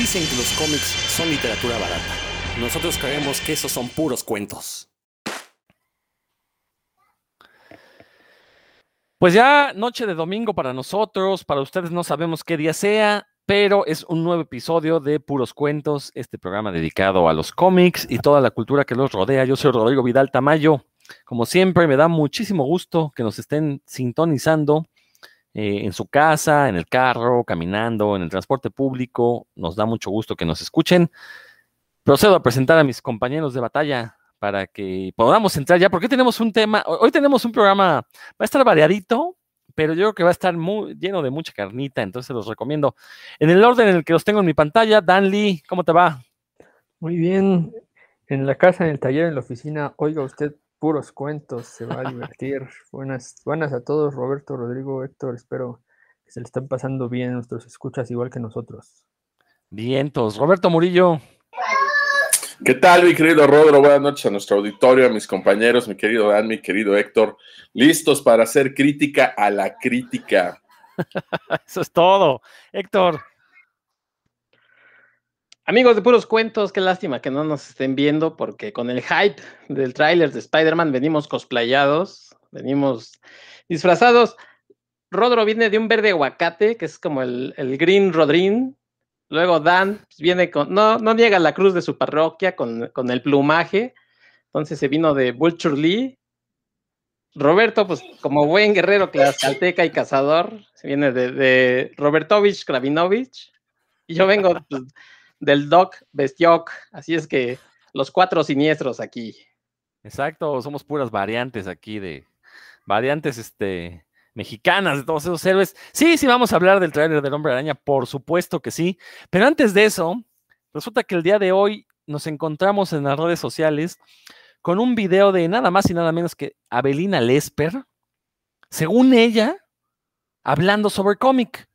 Dicen que los cómics son literatura barata. Nosotros creemos que esos son puros cuentos. Pues ya noche de domingo para nosotros, para ustedes no sabemos qué día sea, pero es un nuevo episodio de Puros Cuentos, este programa dedicado a los cómics y toda la cultura que los rodea. Yo soy Rodrigo Vidal Tamayo. Como siempre, me da muchísimo gusto que nos estén sintonizando eh, en su casa, en el carro, caminando, en el transporte público. Nos da mucho gusto que nos escuchen. Procedo a presentar a mis compañeros de batalla para que podamos entrar ya, porque tenemos un tema, hoy tenemos un programa, va a estar variadito, pero yo creo que va a estar muy lleno de mucha carnita, entonces los recomiendo. En el orden en el que los tengo en mi pantalla, Dan Lee, ¿cómo te va? Muy bien, en la casa, en el taller, en la oficina, oiga usted puros cuentos, se va a divertir. buenas, buenas a todos, Roberto, Rodrigo, Héctor, espero que se le estén pasando bien nuestros escuchas igual que nosotros. Vientos, Roberto Murillo. ¿Qué tal, mi querido Rodro? Buenas noches a nuestro auditorio, a mis compañeros, mi querido Dan, mi querido Héctor. Listos para hacer crítica a la crítica. Eso es todo. Héctor. Amigos de puros cuentos, qué lástima que no nos estén viendo porque con el hype del tráiler de Spider-Man venimos cosplayados, venimos disfrazados. Rodro viene de un verde aguacate, que es como el, Green Rodrín. Luego Dan viene con, no, no niega la cruz de su parroquia con, con el plumaje. Entonces se vino de Vulture Lee. Roberto, pues como buen guerrero tlaxcalteca y cazador, se viene de, de Robertovich Kravinovich. Y yo vengo pues, del Doc Bestioc. Así es que los cuatro siniestros aquí. Exacto, somos puras variantes aquí de variantes este mexicanas de todos esos héroes. Sí, sí, vamos a hablar del trailer del Hombre Araña, por supuesto que sí. Pero antes de eso, resulta que el día de hoy nos encontramos en las redes sociales con un video de nada más y nada menos que Abelina Lesper, según ella, hablando sobre cómic.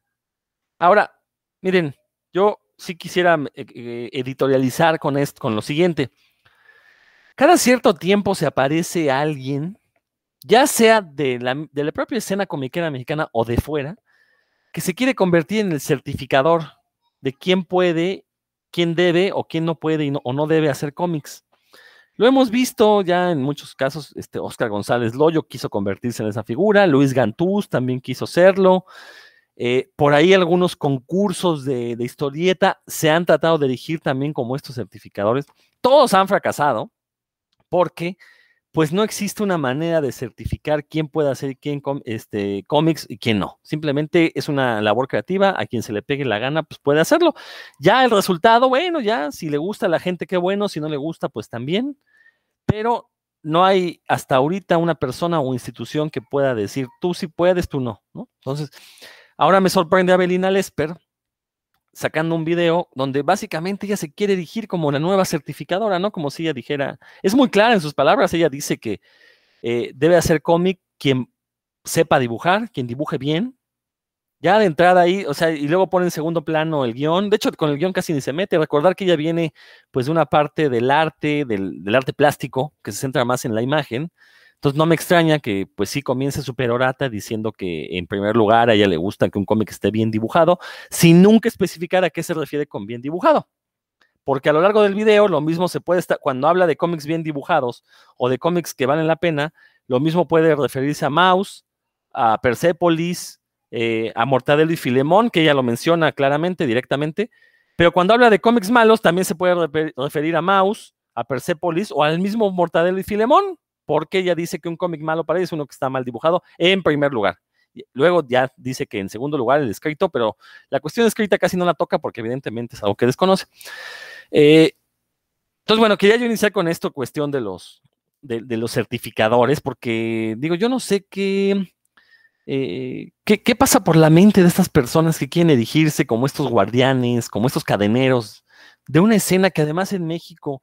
Ahora, miren, yo sí quisiera eh, eh, editorializar con esto, con lo siguiente. Cada cierto tiempo se aparece alguien, ya sea de la, de la propia escena comiquera mexicana o de fuera, que se quiere convertir en el certificador de quién puede, quién debe o quién no puede o no debe hacer cómics. Lo hemos visto ya en muchos casos, este Oscar González Loyo quiso convertirse en esa figura, Luis Gantús también quiso serlo, eh, por ahí algunos concursos de, historieta se han tratado de dirigir también como estos certificadores. Todos han fracasado porque pues no existe una manera de certificar quién puede hacer quién este, cómics y quién no. Simplemente es una labor creativa, a quien se le pegue la gana, pues puede hacerlo. Ya el resultado, bueno, ya si le gusta a la gente, qué bueno, si no le gusta, pues también. Pero no hay hasta ahorita una persona o institución que pueda decir, tú sí puedes, tú no, ¿no? Entonces, Ahora me sorprende a Belina Lesper sacando un video donde básicamente ella se quiere dirigir como la nueva certificadora, ¿no? Como si ella dijera, es muy clara en sus palabras, ella dice que eh, debe hacer cómic quien sepa dibujar, quien dibuje bien. Ya de entrada ahí, o sea, y luego pone en segundo plano el guion. De hecho, con el guion casi ni se mete. Recordar que ella viene, pues, de una parte del arte, del arte plástico, que se centra más en la imagen. Entonces no me extraña que pues sí comience su perorata diciendo que en primer lugar a ella le gusta que un cómic esté bien dibujado, sin nunca especificar a qué se refiere con bien dibujado. Porque a lo largo del video lo mismo se puede estar, cuando habla de cómics bien dibujados o de cómics que valen la pena, lo mismo puede referirse a Mouse, a Persepolis, eh, a Mortadelo y Filemón, que ella lo menciona claramente, directamente. Pero cuando habla de cómics malos, también se puede referir a Mouse, a Persepolis o al mismo Mortadelo y Filemón porque ella dice que un cómic malo para ella es uno que está mal dibujado en primer lugar. Luego ya dice que en segundo lugar el escrito, pero la cuestión escrita casi no la toca porque evidentemente es algo que desconoce. Eh, entonces, bueno, quería yo iniciar con esto, cuestión de los, de, los certificadores, porque digo, yo no sé qué, eh, qué, qué, pasa por la mente de estas personas que quieren erigirse como estos guardianes, como estos cadeneros, de una escena que además en México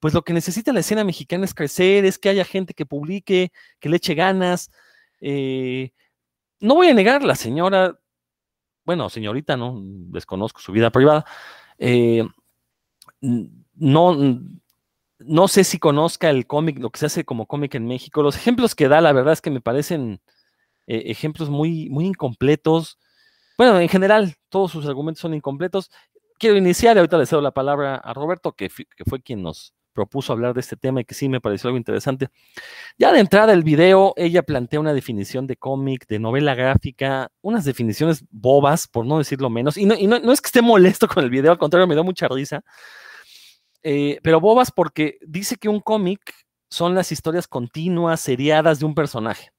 pues lo que necesita la escena mexicana es crecer, es que haya gente que publique, que le eche ganas. Eh, no voy a negar, la señora, bueno, señorita, no, desconozco su vida privada, eh, no, no sé si conozca el cómic, lo que se hace como cómic en México. Los ejemplos que da, la verdad es que me parecen eh, ejemplos muy, muy incompletos. Bueno, en general, todos sus argumentos son incompletos quiero iniciar, ahorita le cedo la palabra a Roberto, que fue quien nos propuso hablar de este tema y que sí me pareció algo interesante. Ya de entrada el video, ella plantea una definición de cómic, de novela gráfica, unas definiciones bobas, por no decirlo menos, y no, y no, no es que esté molesto con el video, al contrario, me da mucha risa, eh, pero bobas porque dice que un cómic son las historias continuas, seriadas de un personaje.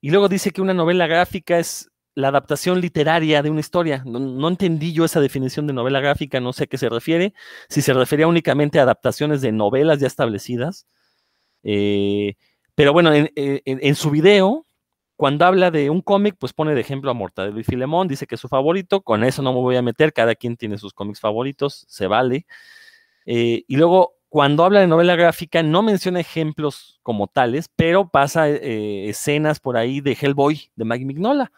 Y luego dice que una novela gráfica es la adaptación literaria de una historia. No, entendí yo esa definición de novela gráfica, no sé a qué se refiere. Si se refería únicamente a adaptaciones de novelas ya establecidas. Eh, pero bueno, en, su video, cuando habla de un cómic, pues pone de ejemplo a Mortadelo y Filemón, dice que es su favorito. Con eso no me voy a meter, cada quien tiene sus cómics favoritos, se vale. Eh, y luego, cuando habla de novela gráfica, no menciona ejemplos como tales, pero pasa eh, escenas por ahí de Hellboy, de Mike Mignola.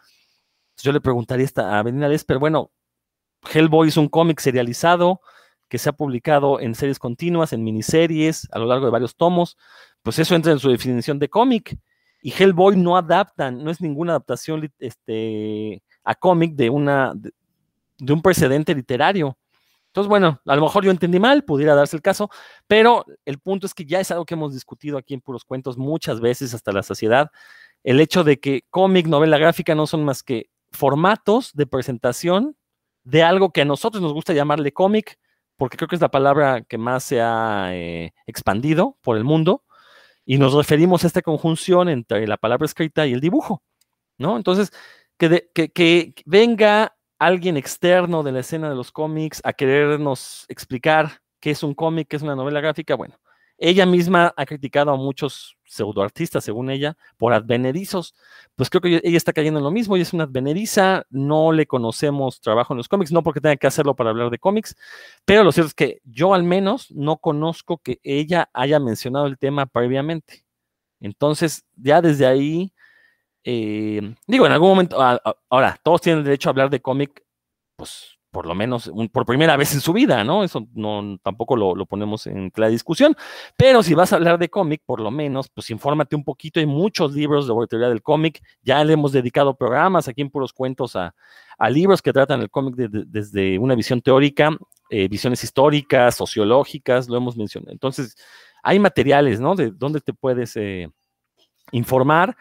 Yo le preguntaría esta, a Benina pero bueno, Hellboy es un cómic serializado que se ha publicado en series continuas, en miniseries, a lo largo de varios tomos, pues eso entra en su definición de cómic. Y Hellboy no adaptan, no es ninguna adaptación este, a cómic de, de un precedente literario. Entonces, bueno, a lo mejor yo entendí mal, pudiera darse el caso, pero el punto es que ya es algo que hemos discutido aquí en Puros Cuentos muchas veces hasta la saciedad, el hecho de que cómic, novela gráfica no son más que formatos de presentación de algo que a nosotros nos gusta llamarle cómic, porque creo que es la palabra que más se ha eh, expandido por el mundo, y nos referimos a esta conjunción entre la palabra escrita y el dibujo, ¿no? Entonces, que, que, que venga alguien externo de la escena de los cómics a querernos explicar qué es un cómic, qué es una novela gráfica, bueno, ella misma ha criticado a muchos pseudoartistas, según ella, por advenerizos. Pues creo que ella está cayendo en lo mismo, ella es una adveneriza, no le conocemos trabajo en los cómics, no porque tenga que hacerlo para hablar de cómics, pero lo cierto es que yo al menos no conozco que ella haya mencionado el tema previamente. Entonces, ya desde ahí, eh, digo, en algún momento, ahora, todos tienen el derecho a hablar de cómic, pues por lo menos por primera vez en su vida, ¿no? Eso no, tampoco lo, ponemos en la discusión, pero si vas a hablar de cómic, por lo menos, pues infórmate un poquito, hay muchos libros de teoría del cómic, ya le hemos dedicado programas aquí en Puros Cuentos a, libros que tratan el cómic desde una visión teórica, eh, visiones históricas, sociológicas, lo hemos mencionado. Entonces, hay materiales, ¿no? De dónde te puedes eh, informar.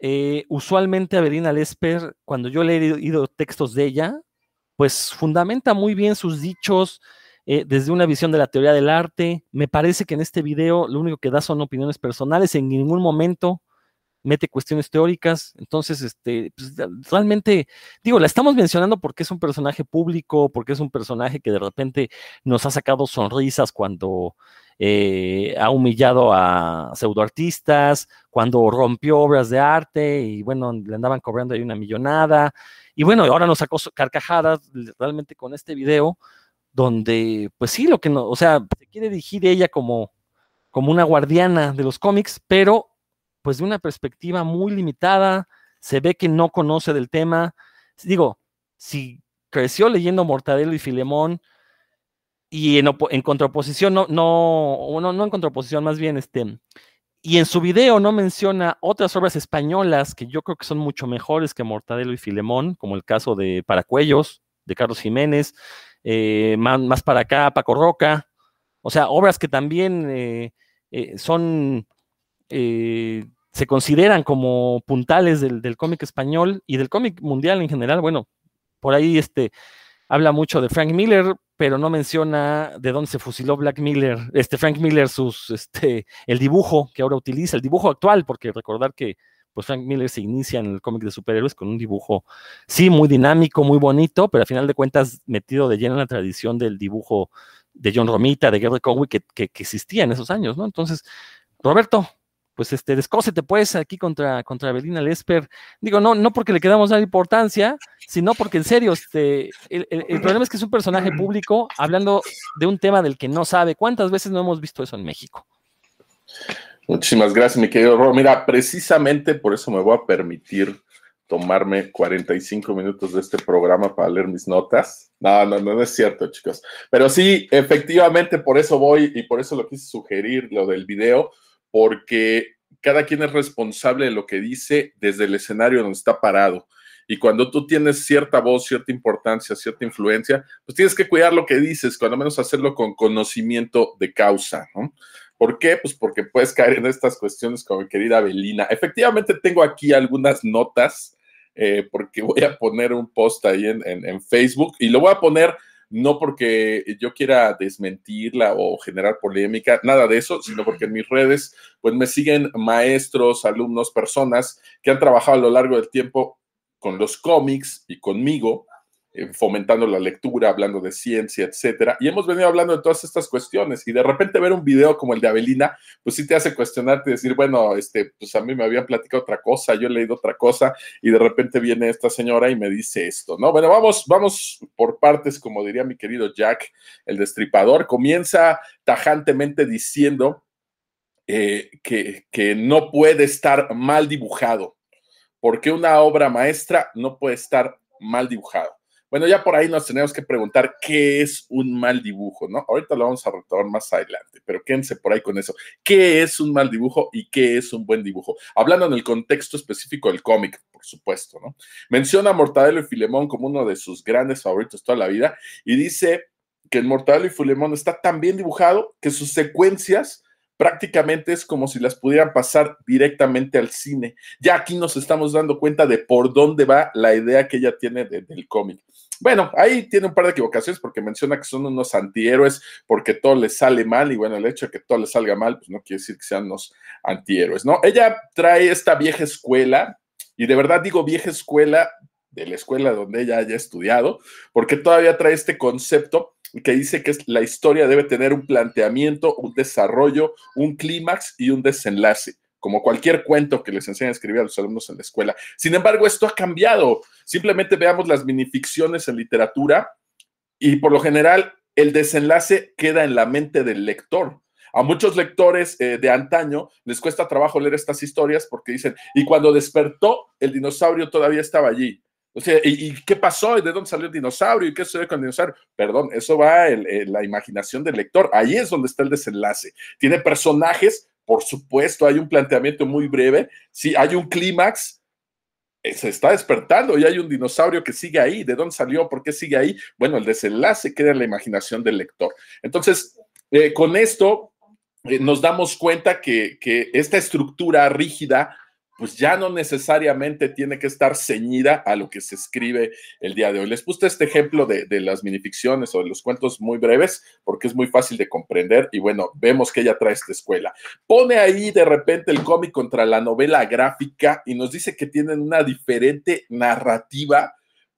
Eh, usualmente Avelina Lesper, cuando yo le he leído textos de ella, pues fundamenta muy bien sus dichos eh, desde una visión de la teoría del arte. Me parece que en este video lo único que da son opiniones personales, en ningún momento mete cuestiones teóricas. Entonces, este, pues, realmente, digo, la estamos mencionando porque es un personaje público, porque es un personaje que de repente nos ha sacado sonrisas cuando eh, ha humillado a pseudoartistas, cuando rompió obras de arte y bueno, le andaban cobrando ahí una millonada. Y bueno, ahora nos sacó carcajadas realmente con este video, donde, pues sí, lo que no, o sea, se quiere dirigir ella como, como una guardiana de los cómics, pero pues de una perspectiva muy limitada, se ve que no conoce del tema. Digo, si creció leyendo Mortadelo y Filemón, y en, contraposición, no, no, no, no en contraposición, más bien, este, y en su video no menciona otras obras españolas que yo creo que son mucho mejores que Mortadelo y Filemón, como el caso de Paracuellos, de Carlos Jiménez, eh, más, para acá, Paco Roca. O sea, obras que también eh, eh, son, se consideran como puntales del, del cómic español y del cómic mundial en general. Bueno, por ahí este, habla mucho de Frank Miller, pero no menciona de dónde se fusiló Black Miller, este Frank Miller, sus, este, el dibujo que ahora utiliza, el dibujo actual, porque recordar que pues Frank Miller se inicia en el cómic de superhéroes con un dibujo, sí, muy dinámico, muy bonito, pero al final de cuentas metido de lleno en la tradición del dibujo de John Romita, de Gary Conway, que, que existía en esos años, ¿no? Entonces, Roberto, pues este, descósete pues aquí contra, contra Belina Lesper. Digo, no, no porque le quedamos dar importancia, sino porque en serio, este, el, problema es que es un personaje público hablando de un tema del que no sabe. ¿Cuántas veces no hemos visto eso en México? Muchísimas gracias, mi querido Ro. Mira, precisamente por eso me voy a permitir tomarme 45 minutos de este programa para leer mis notas. No, no, no, no es cierto, chicos. Pero sí, efectivamente, por eso voy y por eso lo quise sugerir, lo del video, porque cada quien es responsable de lo que dice desde el escenario donde está parado. y cuando tú tienes cierta voz, cierta importancia, cierta influencia, pues tienes que cuidar lo que dices, cuando menos hacerlo con conocimiento de causa, ¿no? ¿Por qué? Pues porque puedes caer en estas cuestiones como mi querida Belina. Efectivamente tengo aquí algunas notas, eh, porque voy a poner un post ahí en Facebook y lo voy a poner no porque yo quiera desmentirla o generar polémica, nada de eso, sino porque en mis redes pues me siguen maestros, alumnos, personas que han trabajado a lo largo del tiempo con los cómics y conmigo fomentando la lectura, hablando de ciencia, etcétera. Y hemos venido hablando de todas estas cuestiones. Y de repente ver un video como el de Avelina, pues sí te hace cuestionarte y decir, bueno, este, pues a mí me habían platicado otra cosa, yo he leído otra cosa, y de repente viene esta señora y me dice esto, ¿no? Bueno, vamos, vamos por partes, como diría mi querido Jack, el destripador. Comienza tajantemente diciendo eh, que, que no puede estar mal dibujado, porque una obra maestra no puede estar mal dibujada. Bueno, ya por ahí nos tenemos que preguntar qué es un mal dibujo, ¿no? Ahorita lo vamos a retomar más adelante, pero quédense por ahí con eso. ¿Qué es un mal dibujo y qué es un buen dibujo? Hablando en el contexto específico del cómic, por supuesto, ¿no? Menciona a Mortadelo y Filemón como uno de sus grandes favoritos toda la vida y dice que el Mortadelo y Filemón está tan bien dibujado que sus secuencias prácticamente es como si las pudieran pasar directamente al cine. Ya aquí nos estamos dando cuenta de por dónde va la idea que ella tiene del cómic. Bueno, ahí tiene un par de equivocaciones porque menciona que son unos antihéroes porque todo les sale mal y bueno, el hecho de que todo les salga mal, pues no quiere decir que sean unos antihéroes, ¿no? Ella trae esta vieja escuela y de verdad digo vieja escuela de la escuela donde ella haya estudiado, porque todavía trae este concepto que dice que la historia debe tener un planteamiento, un desarrollo, un clímax y un desenlace, como cualquier cuento que les enseñan a escribir a los alumnos en la escuela. Sin embargo, esto ha cambiado. Simplemente veamos las minificciones en literatura y por lo general el desenlace queda en la mente del lector. A muchos lectores eh, de antaño les cuesta trabajo leer estas historias porque dicen, y cuando despertó, el dinosaurio todavía estaba allí. O sea, ¿y, qué pasó? ¿Y de dónde salió el dinosaurio? ¿Y qué sucedió con el dinosaurio? Perdón, eso va en, la imaginación del lector. Ahí es donde está el desenlace. Tiene personajes, por supuesto, hay un planteamiento muy breve. Sí, hay un clímax, eh, se está despertando y hay un dinosaurio que sigue ahí. ¿De dónde salió? ¿Por qué sigue ahí? Bueno, el desenlace queda en la imaginación del lector. Entonces, eh, con esto eh, nos damos cuenta que esta estructura rígida pues ya no necesariamente tiene que estar ceñida a lo que se escribe el día de hoy. Les puse este ejemplo de, las minificciones o de los cuentos muy breves porque es muy fácil de comprender y bueno, vemos que ella trae esta escuela. Pone ahí de repente el cómic contra la novela gráfica y nos dice que tienen una diferente narrativa.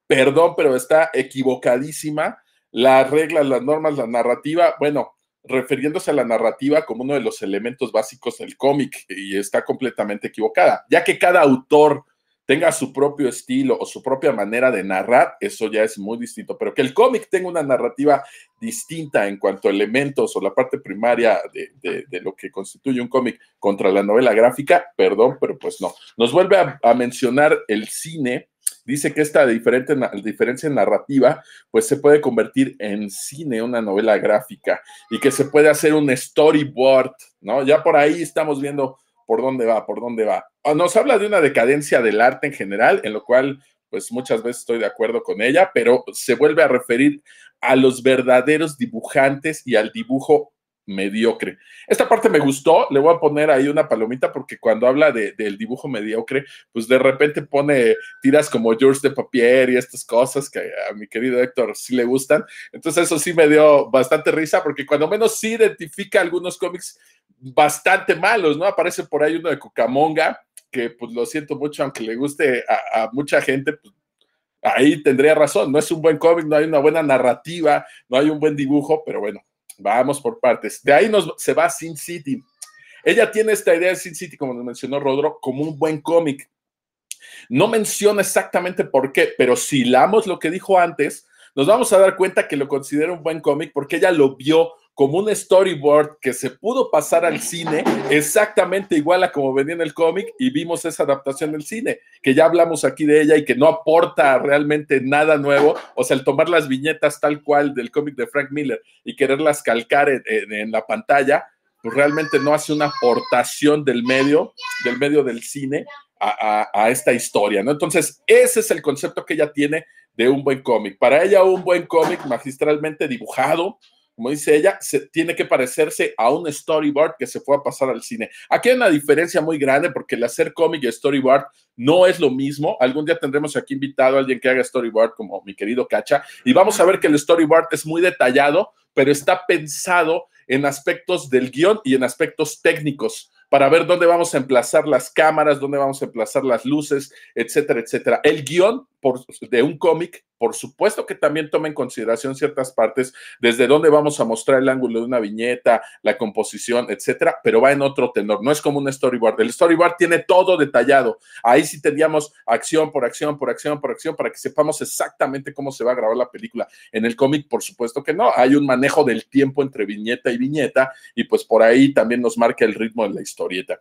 Perdón, pero está equivocadísima. Las reglas, las normas, la narrativa, bueno, refiriéndose a la narrativa como uno de los elementos básicos del cómic y está completamente equivocada, ya que cada autor tenga su propio estilo o su propia manera de narrar, eso ya es muy distinto, pero que el cómic tenga una narrativa distinta en cuanto a elementos o la parte primaria de, lo que constituye un cómic contra la novela gráfica, perdón, pero pues no. Nos vuelve a mencionar el cine dice que esta diferente, diferencia narrativa pues se puede convertir en cine, una novela gráfica y que se puede hacer un storyboard, ¿no? Ya por ahí estamos viendo por dónde va, por dónde va. Ah, nos habla de una decadencia del arte en general, en lo cual pues muchas veces estoy de acuerdo con ella, pero se vuelve a referir a los verdaderos dibujantes y al dibujo mediocre. Esta parte me gustó, le voy a poner ahí una palomita porque cuando habla del dibujo mediocre, pues de repente pone tiras como George de Papier y estas cosas que a mi querido Héctor sí le gustan. Entonces eso sí me dio bastante risa porque cuando menos sí identifica algunos cómics bastante malos, ¿no? Aparece por ahí uno de Cucamonga, que pues lo siento mucho, aunque le guste a, mucha gente, pues, ahí tendría razón, no es un buen cómic, no hay una buena narrativa, no hay un buen dibujo, pero bueno, Vamos por partes. De ahí nos, se va Sin City. Ella tiene esta idea de Sin City, como nos mencionó Rodro, como un buen cómic. No menciona exactamente por qué, pero si lamos lo que dijo antes, nos vamos a dar cuenta que lo considera un buen cómic porque ella lo vio como un storyboard que se pudo pasar al cine exactamente igual a como venía en el cómic y vimos esa adaptación del cine, que ya hablamos aquí de ella y que no aporta realmente nada nuevo, o sea, el tomar las viñetas tal cual del cómic de Frank Miller y quererlas calcar en, la pantalla, pues realmente no hace una aportación del medio, del medio del cine a, esta historia, ¿no? Entonces, ese es el concepto que ella tiene de un buen cómic. Para ella, un buen cómic magistralmente dibujado, como dice ella, se, tiene que parecerse a un storyboard que se pueda pasar al cine. Aquí hay una diferencia muy grande porque el hacer cómic y storyboard no es lo mismo. Algún día tendremos aquí invitado a alguien que haga storyboard como mi querido Cacha y vamos a ver que el storyboard es muy detallado, pero está pensado en aspectos del guion y en aspectos técnicos para ver dónde vamos a emplazar las cámaras, dónde vamos a emplazar las luces, etcétera, etcétera. El guion de un cómic, por supuesto que también toma en consideración ciertas partes, desde dónde vamos a mostrar el ángulo de una viñeta, la composición, etcétera, pero va en otro tenor, no es como un storyboard. El storyboard tiene todo detallado. Ahí sí tendríamos acción por acción, por acción, por acción, para que sepamos exactamente cómo se va a grabar la película. En el cómic, por supuesto que no, hay un manejo del tiempo entre viñeta y viñeta, y pues por ahí también nos marca el ritmo de la historieta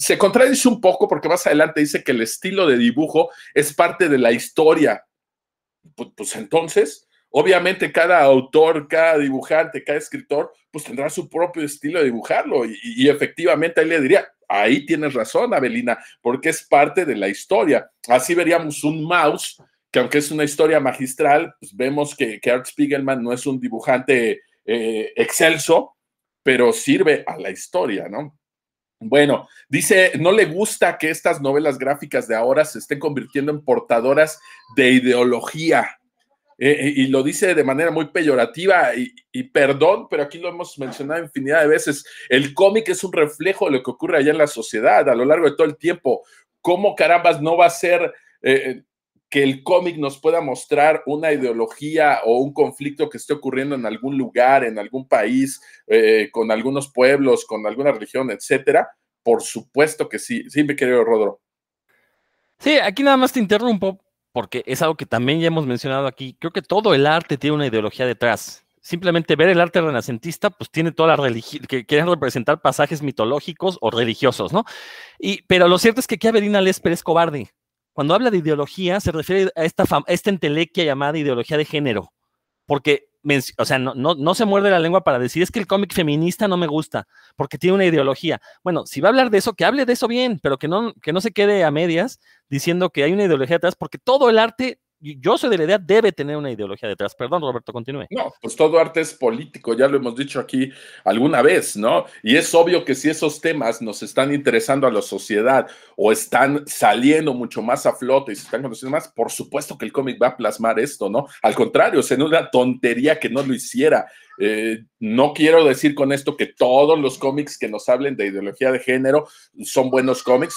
se contradice un poco porque más adelante dice que el estilo de dibujo es parte de la historia. Pues, pues, entonces, obviamente cada autor, cada dibujante, cada escritor, pues tendrá su propio estilo de dibujarlo. Y, efectivamente ahí le diría, ahí tienes razón, Abelina, porque es parte de la historia. Así veríamos un mouse, que aunque es una historia magistral, pues vemos que, Art Spiegelman no es un dibujante eh, excelso, pero sirve a la historia, ¿no? Bueno, dice, no le gusta que estas novelas gráficas de ahora se estén convirtiendo en portadoras de ideología. Eh, eh, y lo dice de manera muy peyorativa y, perdón, pero aquí lo hemos mencionado infinidad de veces. El cómic es un reflejo de lo que ocurre allá en la sociedad a lo largo de todo el tiempo. ¿Cómo carambas no va a ser eh, que el cómic nos pueda mostrar una ideología o un conflicto que esté ocurriendo en algún lugar, en algún país, eh, con algunos pueblos, con alguna religión, etcétera? Por supuesto que sí. Sí, mi querido Rodro. Sí, aquí nada más te interrumpo porque es algo que también ya hemos mencionado aquí. Creo que todo el arte tiene una ideología detrás. Simplemente ver el arte renacentista, pues tiene toda la religión, que quieren representar pasajes mitológicos o religiosos, ¿no? Y, pero lo cierto es que aquí Avelina Lesper es cobarde cuando habla de ideología, se refiere a esta, esta entelequia llamada ideología de género, porque, o sea, no, no, se muerde la lengua para decir, es que el cómic feminista no me gusta, porque tiene una ideología. Bueno, si va a hablar de eso, que hable de eso bien, pero que no, que no se quede a medias diciendo que hay una ideología detrás, porque todo el arte yo soy de la idea, debe tener una ideología detrás. Perdón, Roberto, continúe. No, pues todo arte es político, ya lo hemos dicho aquí alguna vez, ¿no? Y es obvio que si esos temas nos están interesando a la sociedad o están saliendo mucho más a flote y se están conociendo más, por supuesto que el cómic va a plasmar esto, ¿no? Al contrario, sería una tontería que no lo hiciera. Eh, no quiero decir con esto que todos los cómics que nos hablen de ideología de género son buenos cómics,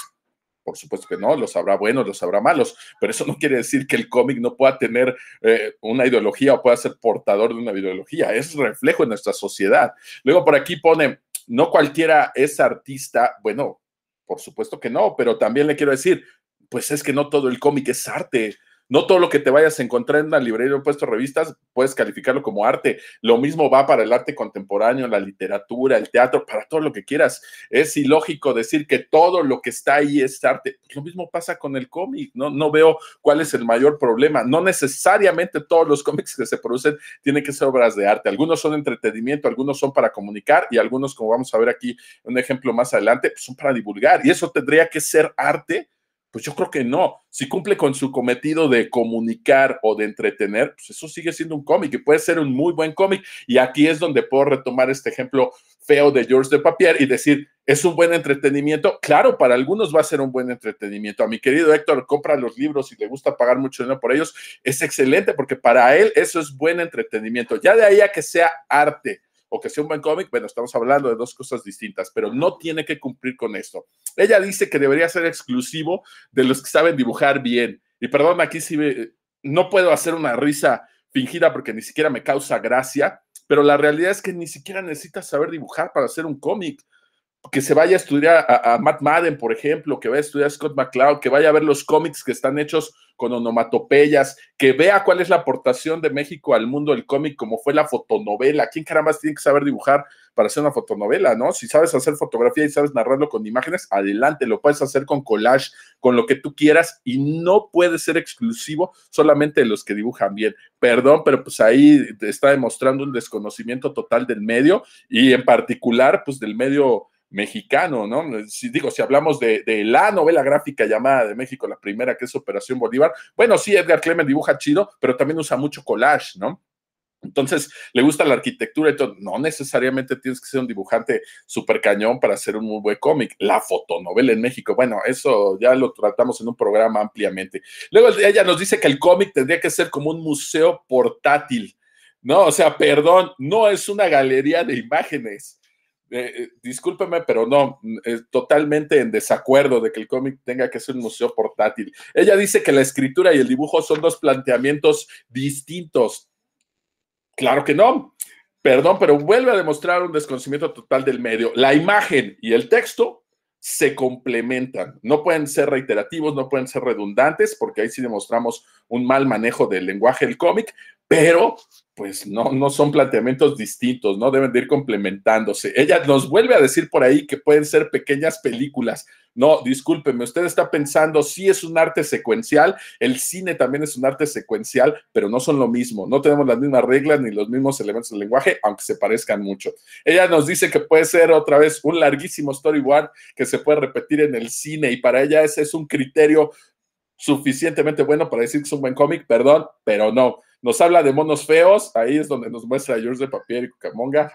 por supuesto que no, los habrá buenos, los habrá malos, pero eso no quiere decir que el cómic no pueda tener eh, una ideología o pueda ser portador de una ideología, es reflejo de nuestra sociedad. Luego por aquí pone, no cualquiera es artista, bueno, por supuesto que no, pero también le quiero decir, pues es que no todo el cómic es arte. No todo lo que te vayas a encontrar en una librería o puesto revistas puedes calificarlo como arte. Lo mismo va para el arte contemporáneo, la literatura, el teatro, para todo lo que quieras. Es ilógico decir que todo lo que está ahí es arte. Lo mismo pasa con el cómic. No, no veo cuál es el mayor problema. No necesariamente todos los cómics que se producen tienen que ser obras de arte. Algunos son entretenimiento, algunos son para comunicar y algunos, como vamos a ver aquí, un ejemplo más adelante, son para divulgar. Y eso tendría que ser arte pues yo creo que no. Si cumple con su cometido de comunicar o de entretener, pues eso sigue siendo un cómic y puede ser un muy buen cómic. Y aquí es donde puedo retomar este ejemplo feo de George de Papier y decir, ¿es un buen entretenimiento? Claro, para algunos va a ser un buen entretenimiento. A mi querido Héctor, compra los libros y le gusta pagar mucho dinero por ellos, es excelente porque para él eso es buen entretenimiento. Ya de ahí a que sea arte o que sea un buen cómic, bueno, estamos hablando de dos cosas distintas, pero no tiene que cumplir con esto. Ella dice que debería ser exclusivo de los que saben dibujar bien. Y perdón, aquí sí no puedo hacer una risa fingida porque ni siquiera me causa gracia, pero la realidad es que ni siquiera necesitas saber dibujar para hacer un cómic que se vaya a estudiar a, Matt Madden, por ejemplo, que vaya a estudiar a Scott McCloud, que vaya a ver los cómics que están hechos con onomatopeyas, que vea cuál es la aportación de México al mundo del cómic, como fue la fotonovela. ¿Quién caramba tiene que saber dibujar para hacer una fotonovela, no? Si sabes hacer fotografía y sabes narrarlo con imágenes, adelante, lo puedes hacer con collage, con lo que tú quieras y no puede ser exclusivo solamente de los que dibujan bien. Perdón, pero pues ahí está demostrando un desconocimiento total del medio y en particular, pues del medio mexicano, ¿no? Si, digo, si hablamos de, la novela gráfica llamada de México, la primera que es Operación Bolívar, bueno, sí, Edgar Clement dibuja chido, pero también usa mucho collage, ¿no? Entonces, le gusta la arquitectura y todo. No necesariamente tienes que ser un dibujante súper cañón para hacer un muy buen cómic. La fotonovela en México, bueno, eso ya lo tratamos en un programa ampliamente. Luego ella nos dice que el cómic tendría que ser como un museo portátil. No, o sea, perdón, no es una galería de imágenes. Eh, eh, discúlpeme, pero no, es totalmente en desacuerdo de que el cómic tenga que ser un museo portátil. Ella dice que la escritura y el dibujo son dos planteamientos distintos. Claro que no. Perdón, pero vuelve a demostrar un desconocimiento total del medio. La imagen y el texto se complementan. No pueden ser reiterativos, no pueden ser redundantes, porque ahí sí demostramos un mal manejo del lenguaje del cómic, pero pues no, no son planteamientos distintos, no deben de ir complementándose. Ella nos vuelve a decir por ahí que pueden ser pequeñas películas. No, discúlpeme, usted está pensando, sí es un arte secuencial, el cine también es un arte secuencial, pero no son lo mismo, no tenemos las mismas reglas ni los mismos elementos del lenguaje, aunque se parezcan mucho. Ella nos dice que puede ser otra vez un larguísimo storyboard que se puede repetir en el cine y para ella ese es un criterio suficientemente bueno para decir que es un buen cómic, perdón, pero no nos habla de monos feos, ahí es donde nos muestra George de Papier y Cucamonga,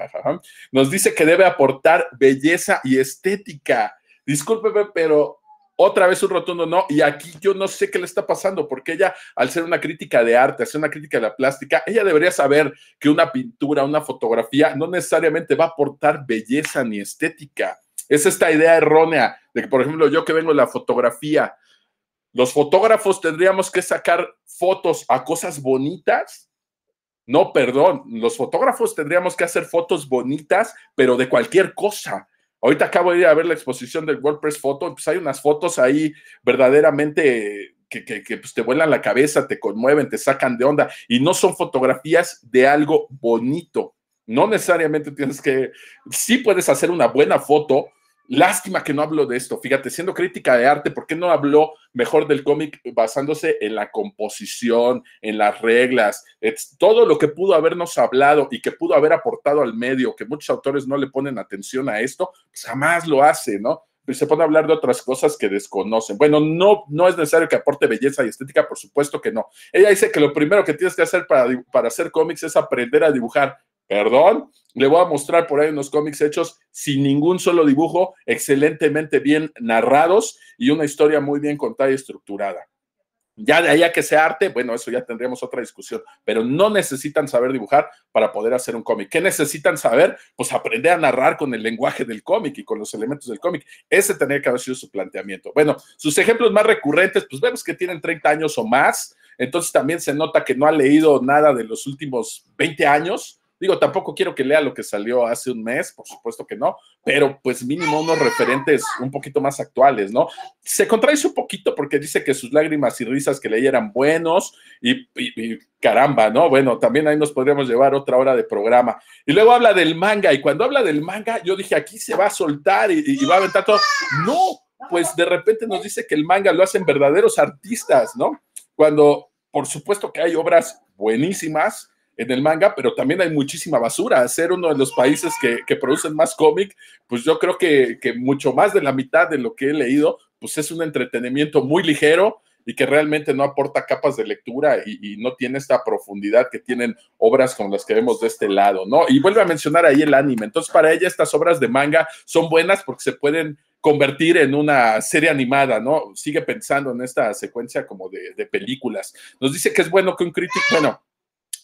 Nos dice que debe aportar belleza y estética. Discúlpeme, pero otra vez un rotundo no, y aquí yo no sé qué le está pasando, porque ella, al ser una crítica de arte, hacer una crítica de la plástica, ella debería saber que una pintura, una fotografía, no necesariamente va a aportar belleza ni estética. Es esta idea errónea de que, por ejemplo, yo que vengo de la fotografía, los fotógrafos tendríamos que sacar fotos a cosas bonitas. No, perdón, los fotógrafos tendríamos que hacer fotos bonitas, pero de cualquier cosa. Ahorita acabo de ir a ver la exposición del WordPress Photo, pues hay unas fotos ahí verdaderamente que, que, pues te vuelan la cabeza, te conmueven, te sacan de onda y no son fotografías de algo bonito. No necesariamente tienes que, sí puedes hacer una buena foto, Lástima que no hablo de esto. Fíjate, siendo crítica de arte, ¿por qué no habló mejor del cómic basándose en la composición, en las reglas, todo lo que pudo habernos hablado y que pudo haber aportado al medio, que muchos autores no le ponen atención a esto, pues jamás lo hace, ¿no? se pone a hablar de otras cosas que desconocen. Bueno, no, no es necesario que aporte belleza y estética, por supuesto que no. Ella dice que lo primero que tienes que hacer para, para hacer cómics es aprender a dibujar. Perdón, le voy a mostrar por ahí unos cómics hechos sin ningún solo dibujo, excelentemente bien narrados y una historia muy bien contada y estructurada. Ya de ahí a que sea arte, bueno, eso ya tendríamos otra discusión, pero no necesitan saber dibujar para poder hacer un cómic. ¿Qué necesitan saber? Pues aprender a narrar con el lenguaje del cómic y con los elementos del cómic. Ese tendría que haber sido su planteamiento. Bueno, sus ejemplos más recurrentes, pues vemos que tienen 30 años o más, entonces también se nota que no ha leído nada de los últimos 20 años Digo, tampoco quiero que lea lo que salió hace un mes, por supuesto que no, pero pues mínimo unos referentes un poquito más actuales, ¿no? Se contradice un poquito porque dice que sus lágrimas y risas que leía eran buenos y, caramba, ¿no? Bueno, también ahí nos podríamos llevar otra hora de programa. Y luego habla del manga y cuando habla del manga, yo dije, aquí se va a soltar y, y va a aventar todo. No, pues de repente nos dice que el manga lo hacen verdaderos artistas, ¿no? Cuando, por supuesto que hay obras buenísimas, en el manga, pero también hay muchísima basura. Ser uno de los países que, producen más cómic, pues yo creo que, mucho más de la mitad de lo que he leído, pues es un entretenimiento muy ligero y que realmente no aporta capas de lectura y, no tiene esta profundidad que tienen obras como las que vemos de este lado, ¿no? Y vuelve a mencionar ahí el anime. Entonces, para ella estas obras de manga son buenas porque se pueden convertir en una serie animada, ¿no? Sigue pensando en esta secuencia como de, de películas. Nos dice que es bueno que un crítico, bueno,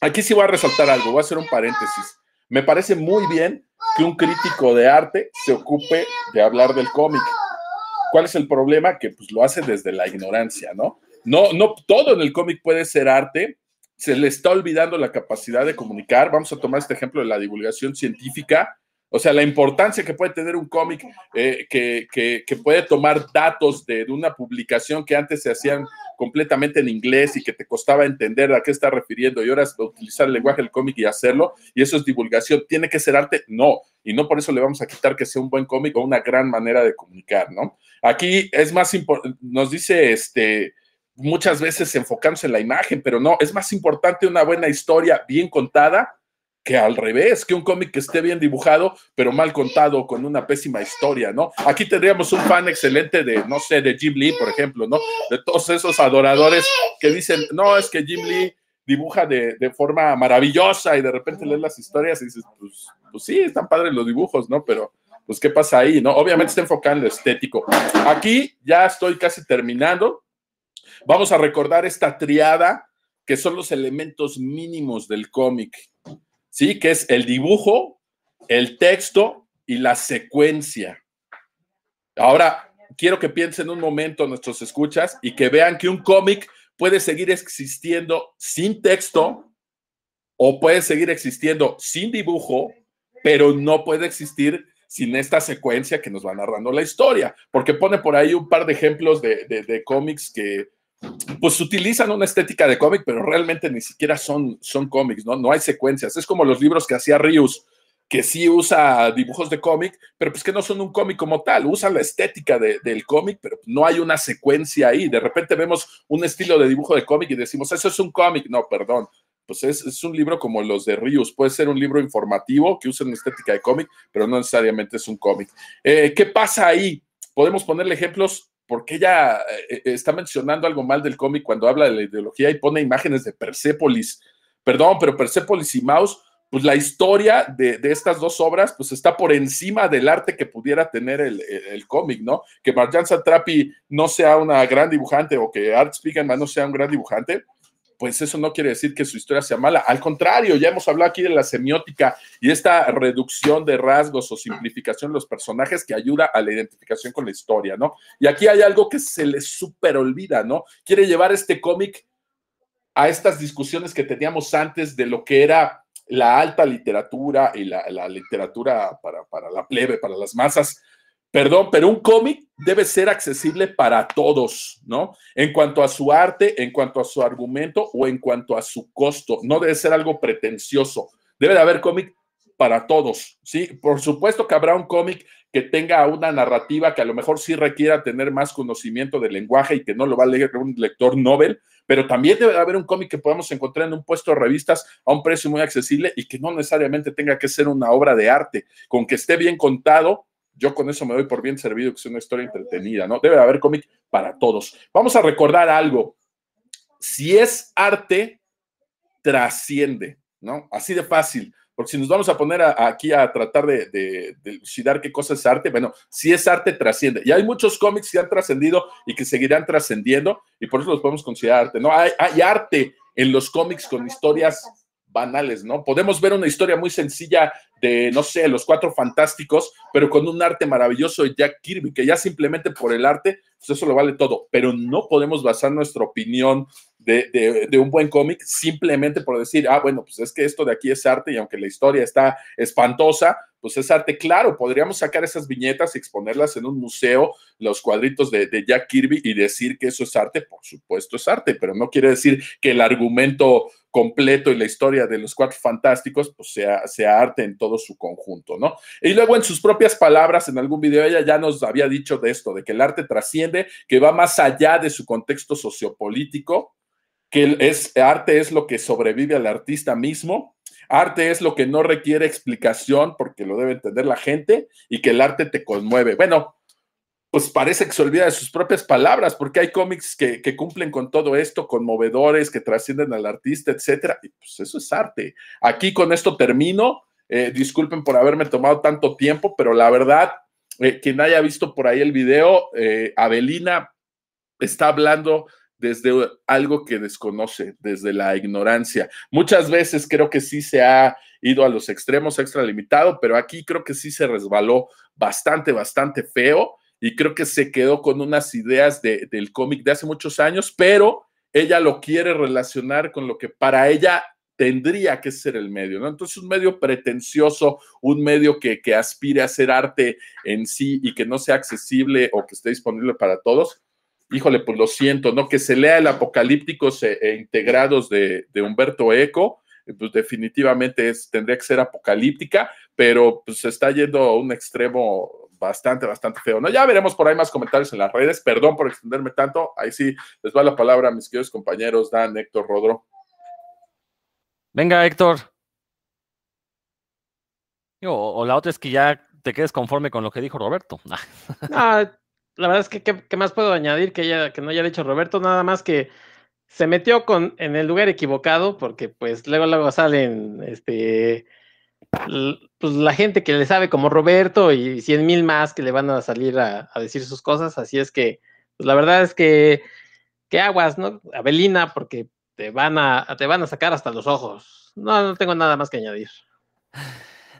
Aquí sí voy a resaltar algo, voy a hacer un paréntesis. Me parece muy bien que un crítico de arte se ocupe de hablar del cómic. ¿Cuál es el problema? Que pues lo hace desde la ignorancia, ¿no? No, no todo en el cómic puede ser arte. Se le está olvidando la capacidad de comunicar. Vamos a tomar este ejemplo de la divulgación científica. O sea, la importancia que puede tener un cómic eh, que, puede tomar datos de, una publicación que antes se hacían completamente en inglés y que te costaba entender a qué está refiriendo y ahora es utilizar el lenguaje del cómic y hacerlo, y eso es divulgación. ¿Tiene que ser arte? No, y no por eso le vamos a quitar que sea un buen cómic o una gran manera de comunicar, ¿no? Aquí es más importante, nos dice este muchas veces enfocamos en la imagen, pero no, es más importante una buena historia bien contada que al revés, que un cómic que esté bien dibujado, pero mal contado, con una pésima historia, ¿no? Aquí tendríamos un fan excelente de, no sé, de Jim Lee, por ejemplo, ¿no? De todos esos adoradores que dicen, no, es que Jim Lee dibuja de, forma maravillosa y de repente lees las historias y dices, pues, pues sí, están padres los dibujos, ¿no? Pero, pues, ¿qué pasa ahí, no? Obviamente está enfocado en lo estético. Aquí ya estoy casi terminando. Vamos a recordar esta triada que son los elementos mínimos del cómic ¿sí? Que es el dibujo, el texto y la secuencia. Ahora, quiero que piensen un momento nuestros escuchas y que vean que un cómic puede seguir existiendo sin texto o puede seguir existiendo sin dibujo, pero no puede existir sin esta secuencia que nos va narrando la historia, porque pone por ahí un par de ejemplos de, de cómics que, pues utilizan una estética de cómic, pero realmente ni siquiera son, son cómics, ¿no? No hay secuencias. Es como los libros que hacía Rius, que sí usa dibujos de cómic, pero pues que no son un cómic como tal, usan la estética del cómic, pero no hay una secuencia ahí. De repente vemos un estilo de dibujo de cómic y decimos, eso es un cómic. No, perdón. Pues es, un libro como los de Rius. Puede ser un libro informativo que usa una estética de cómic, pero no necesariamente es un cómic. Eh, ¿Qué pasa ahí? Podemos ponerle ejemplos porque ella eh, eh, está mencionando algo mal del cómic cuando habla de la ideología y pone imágenes de Persépolis. Perdón, pero Persépolis y Maus, pues la historia de, estas dos obras, pues está por encima del arte que pudiera tener el, cómic, ¿no? Que Marjan Satrapi no sea una gran dibujante o que Art Spiegelman no sea un gran dibujante, pues eso no quiere decir que su historia sea mala. Al contrario, ya hemos hablado aquí de la semiótica y esta reducción de rasgos o simplificación de los personajes que ayuda a la identificación con la historia, ¿no? Y aquí hay algo que se le súper olvida, ¿no? Quiere llevar este cómic a estas discusiones que teníamos antes de lo que era la alta literatura y la, literatura para, para la plebe, para las masas, Perdón, pero un cómic debe ser accesible para todos, ¿no? En cuanto a su arte, en cuanto a su argumento o en cuanto a su costo. No debe ser algo pretencioso. Debe de haber cómic para todos, ¿sí? Por supuesto que habrá un cómic que tenga una narrativa que a lo mejor sí requiera tener más conocimiento del lenguaje y que no lo va a leer un lector novel, pero también debe haber un cómic que podamos encontrar en un puesto de revistas a un precio muy accesible y que no necesariamente tenga que ser una obra de arte, con que esté bien contado yo con eso me doy por bien servido, que es una historia entretenida, ¿no? Debe haber cómic para todos. Vamos a recordar algo. Si es arte, trasciende, ¿no? Así de fácil. Porque si nos vamos a poner aquí a tratar de, de, elucidar qué cosa es arte, bueno, si es arte, trasciende. Y hay muchos cómics que han trascendido y que seguirán trascendiendo, y por eso los podemos considerar arte, ¿no? Hay, hay arte en los cómics con historias banales, ¿no? Podemos ver una historia muy sencilla de, no sé, los cuatro fantásticos, pero con un arte maravilloso de Jack Kirby, que ya simplemente por el arte, pues eso lo vale todo, pero no podemos basar nuestra opinión de, un buen cómic simplemente por decir, ah, bueno, pues es que esto de aquí es arte y aunque la historia está espantosa, pues es arte. Claro, podríamos sacar esas viñetas y exponerlas en un museo, los cuadritos de, de, Jack Kirby y decir que eso es arte, por supuesto es arte, pero no quiere decir que el argumento completo y la historia de los cuatro fantásticos, pues sea, arte en todo su conjunto, ¿no? Y luego en sus propias palabras, en algún video, ella ya nos había dicho de esto, de que el arte trasciende, que va más allá de su contexto sociopolítico, que es, arte es lo que sobrevive al artista mismo, arte es lo que no requiere explicación porque lo debe entender la gente y que el arte te conmueve. Bueno, pues parece que se olvida de sus propias palabras, porque hay cómics que, cumplen con todo esto, conmovedores, que trascienden al artista, etcétera, y pues eso es arte. Aquí con esto termino. Eh, disculpen por haberme tomado tanto tiempo, pero la verdad, eh, quien haya visto por ahí el video, eh, Avelina está hablando desde algo que desconoce, desde la ignorancia. Muchas veces creo que sí se ha ido a los extremos extralimitado, pero aquí creo que sí se resbaló bastante, bastante feo y creo que se quedó con unas ideas del cómic de hace muchos años, pero ella lo quiere relacionar con lo que para ella tendría que ser el medio, ¿no? Entonces, un medio pretencioso, un medio que, que aspire a hacer arte en sí y que no sea accesible o que esté disponible para todos, híjole, pues lo siento, ¿no? Que se lea el Apocalípticos e, e Integrados de, de, Humberto Eco, pues definitivamente es, tendría que ser apocalíptica, pero pues se está yendo a un extremo bastante, bastante feo. ¿no? Ya veremos por ahí más comentarios en las redes. Perdón por extenderme tanto. Ahí sí les va la palabra a mis queridos compañeros Dan, Héctor, Rodro. Venga, Héctor. O, o la otra es que ya te quedes conforme con lo que dijo Roberto. Ah, la verdad es que ¿qué, más puedo añadir que, ella, que no haya dicho Roberto? Nada más que se metió con, en el lugar equivocado porque pues luego luego salen este pues la gente que le sabe como Roberto y cien mil más que le van a salir a, decir sus cosas, así es que pues la verdad es que que aguas, ¿no? Abelina, porque te van a te van a sacar hasta los ojos. No, no tengo nada más que añadir.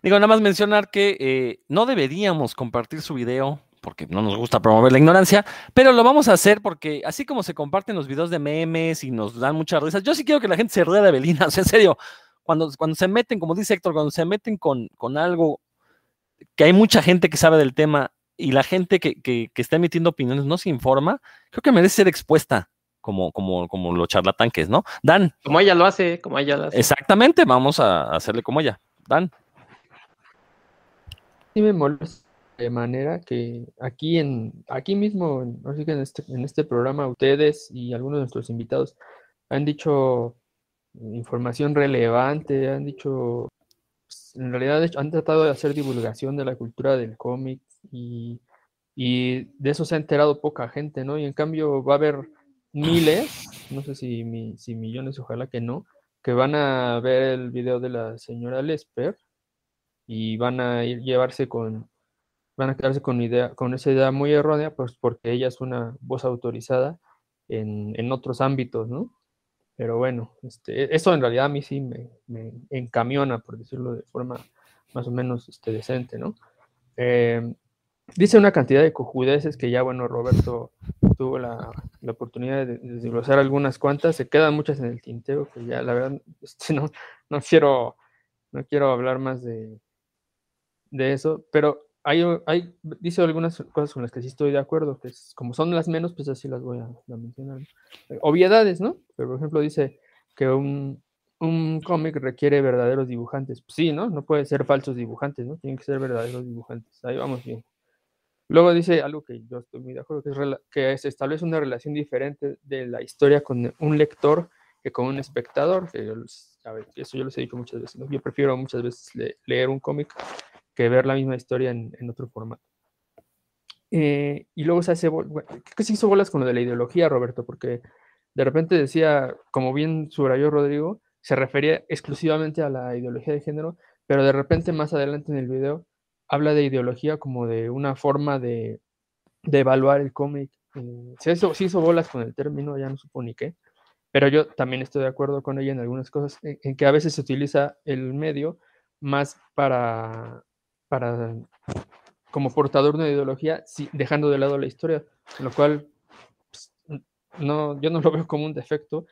Digo, nada más mencionar que eh, no deberíamos compartir su video porque no nos gusta promover la ignorancia, pero lo vamos a hacer porque así como se comparten los videos de memes y nos dan muchas risas, yo sí quiero que la gente se ría de Belina, o sea, en serio, cuando, cuando se meten, como dice Héctor, cuando se meten con, con algo que hay mucha gente que sabe del tema y la gente que, que, está emitiendo opiniones no se informa, creo que merece ser expuesta como, como, como lo charlatán que es, ¿no? Dan. Como ella lo hace, como ella lo hace. Exactamente, vamos a hacerle como ella. Dan. Sí me molesta de manera que aquí en aquí mismo, en, en, este, en este programa, ustedes y algunos de nuestros invitados han dicho información relevante, han dicho, pues, en realidad han tratado de hacer divulgación de la cultura del cómic y, y, de eso se ha enterado poca gente, ¿no? Y en cambio va a haber miles, no sé si, si millones, ojalá que no, que van a ver el video de la señora Lesper y van a ir llevarse con van a quedarse con, idea, con esa idea muy errónea, pues porque ella es una voz autorizada en, en otros ámbitos, ¿no? Pero bueno, este, eso en realidad a mí sí me, me, encamiona, por decirlo de forma más o menos este, decente, ¿no? Eh, dice una cantidad de cojudeces que ya, bueno, Roberto tuvo la, la oportunidad de desglosar algunas cuantas, se quedan muchas en el tintero, que ya la verdad este, no, no, quiero, no quiero hablar más de, de eso, pero hay, hay, dice algunas cosas con las que sí estoy de acuerdo, que es, como son las menos, pues así las voy a, mencionar. Eh, obviedades, ¿no? Pero, por ejemplo, dice que un, un cómic requiere verdaderos dibujantes. Pues sí, ¿no? No puede ser falsos dibujantes, ¿no? Tienen que ser verdaderos dibujantes. Ahí vamos bien. Luego dice algo que yo estoy muy de acuerdo, que, es que se establece una relación diferente de la historia con un lector que con un espectador. Que eso yo les he dicho muchas veces. ¿no? Yo prefiero muchas veces leer un cómic que ver la misma historia en, otro formato. Eh, y luego se hace, ¿qué se hizo bolas con lo de la ideología, Roberto? Porque de repente decía, como bien subrayó Rodrigo, se refería exclusivamente a la ideología de género, pero de repente más adelante en el video habla de ideología como de una forma de, evaluar el cómic. Eh, se, hizo, se, hizo, bolas con el término, ya no supo ni qué, pero yo también estoy de acuerdo con ella en algunas cosas, en que a veces se utiliza el medio más para para como portador de una ideología, dejando de lado la historia, lo cual pues, no, yo no lo veo como un defecto.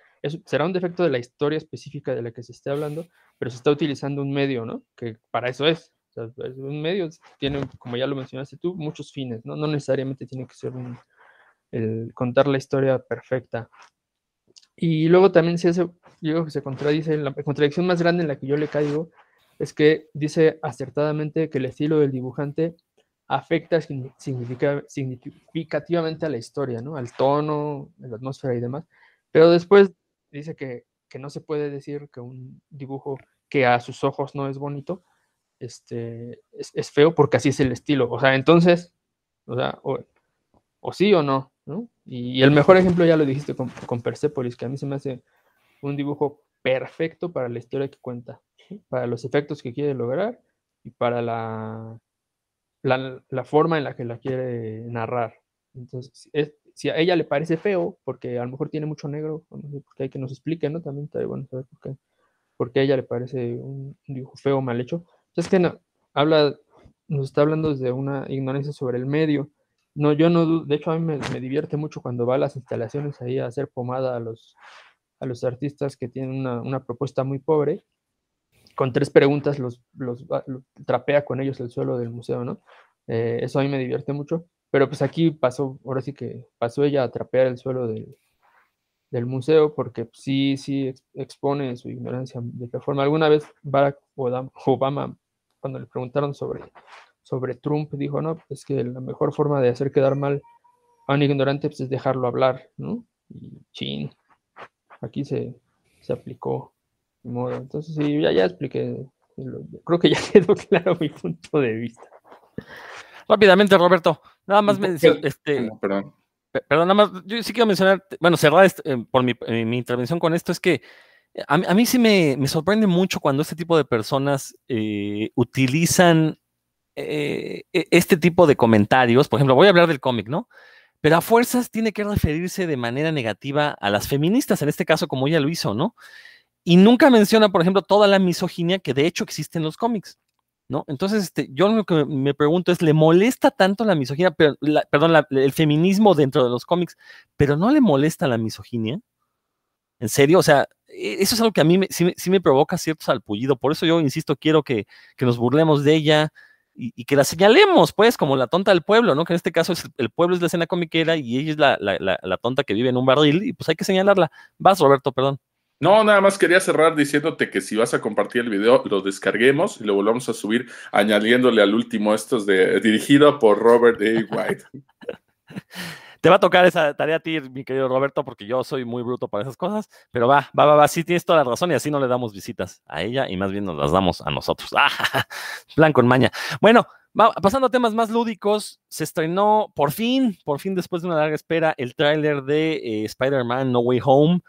será un defecto de la historia específica de la que se esté hablando, pero se está utilizando un medio, ¿no? Que para eso es. un medio tiene, como ya lo mencionaste tú, muchos fines, ¿no? No necesariamente tiene que ser el contar la historia perfecta. Y luego también se hace, yo que se contradice, la contradicción más grande en la que yo le caigo es que dice acertadamente que el estilo del dibujante afecta significativamente a la historia, ¿no? Al tono, a la atmósfera y demás. Pero después dice que, no se puede decir que un dibujo que a sus ojos no es bonito, este, es, feo porque así es el estilo. O sea, entonces, o, sea, o, sí o no, ¿no? Y, el mejor ejemplo ya lo dijiste con, con Persepolis, que a mí se me hace un dibujo perfecto para la historia que cuenta para los efectos que quiere lograr y para la, la, forma en la que la quiere narrar. Entonces, si a ella le parece feo, porque a lo mejor tiene mucho negro, porque hay que nos explique, ¿no? También está bueno saber por qué, porque a ella le parece un, dibujo feo, mal hecho. Entonces, que no, habla, nos está hablando desde una ignorancia sobre el medio. No, yo no, de hecho a mí me, me divierte mucho cuando va a las instalaciones ahí a hacer pomada a los, a los artistas que tienen una, una propuesta muy pobre con tres preguntas los, los, trapea con ellos el suelo del museo, ¿no? Eh, eso a mí me divierte mucho, pero pues aquí pasó, ahora sí que pasó ella a trapear el suelo del, del museo porque pues, sí, sí expone su ignorancia de qué forma. Alguna vez Barack Obama, cuando le preguntaron sobre, sobre Trump, dijo, no, es que la mejor forma de hacer quedar mal a un ignorante pues, es dejarlo hablar, ¿no? Y chin, aquí se, se aplicó entonces, sí, ya, ya expliqué Creo que ya quedó claro mi punto de vista. Rápidamente, Roberto, nada más mencionar, este, perdón. Perdón, nada más, yo sí quiero mencionar, bueno, cerrar este, eh, por mi, eh, mi, intervención con esto, es que a, a mí sí me, me, sorprende mucho cuando este tipo de personas eh, utilizan eh, e, este tipo de comentarios. Por ejemplo, voy a hablar del cómic, ¿no? Pero a fuerzas tiene que referirse de manera negativa a las feministas, en este caso, como ella lo hizo, ¿no? Y nunca menciona, por ejemplo, toda la misoginia que de hecho existe en los cómics. ¿No? Entonces, este, yo lo que me pregunto es, ¿le molesta tanto la misoginia, pero, perdón, el feminismo dentro de los cómics, pero no le molesta la misoginia? ¿En serio? O sea, e, eso es algo que a mí sí, me provoca cierto salpullido. Por eso yo, insisto, quiero que, que nos burlemos de ella y, y, que la señalemos, pues, como la tonta del pueblo, ¿no? Que en este caso es, el pueblo es la escena comiquera y ella es la, la, la tonta que vive en un barril y pues hay que señalarla. Vas, Roberto, perdón. No, nada más quería cerrar diciéndote que si vas a compartir el video, lo descarguemos y lo volvamos a subir añadiéndole al último estos de dirigido por Robert A. White. Te va a tocar esa tarea a ti, mi querido Roberto, porque yo soy muy bruto para esas cosas, pero va, va, va, va, sí tienes toda la razón y así no le damos visitas a ella y más bien nos las damos a nosotros. ¡Ah! Plan con maña. Bueno, pasando a temas más lúdicos, se estrenó por fin, por fin después de una larga espera, el tráiler de eh, Spider-Man No Way Home.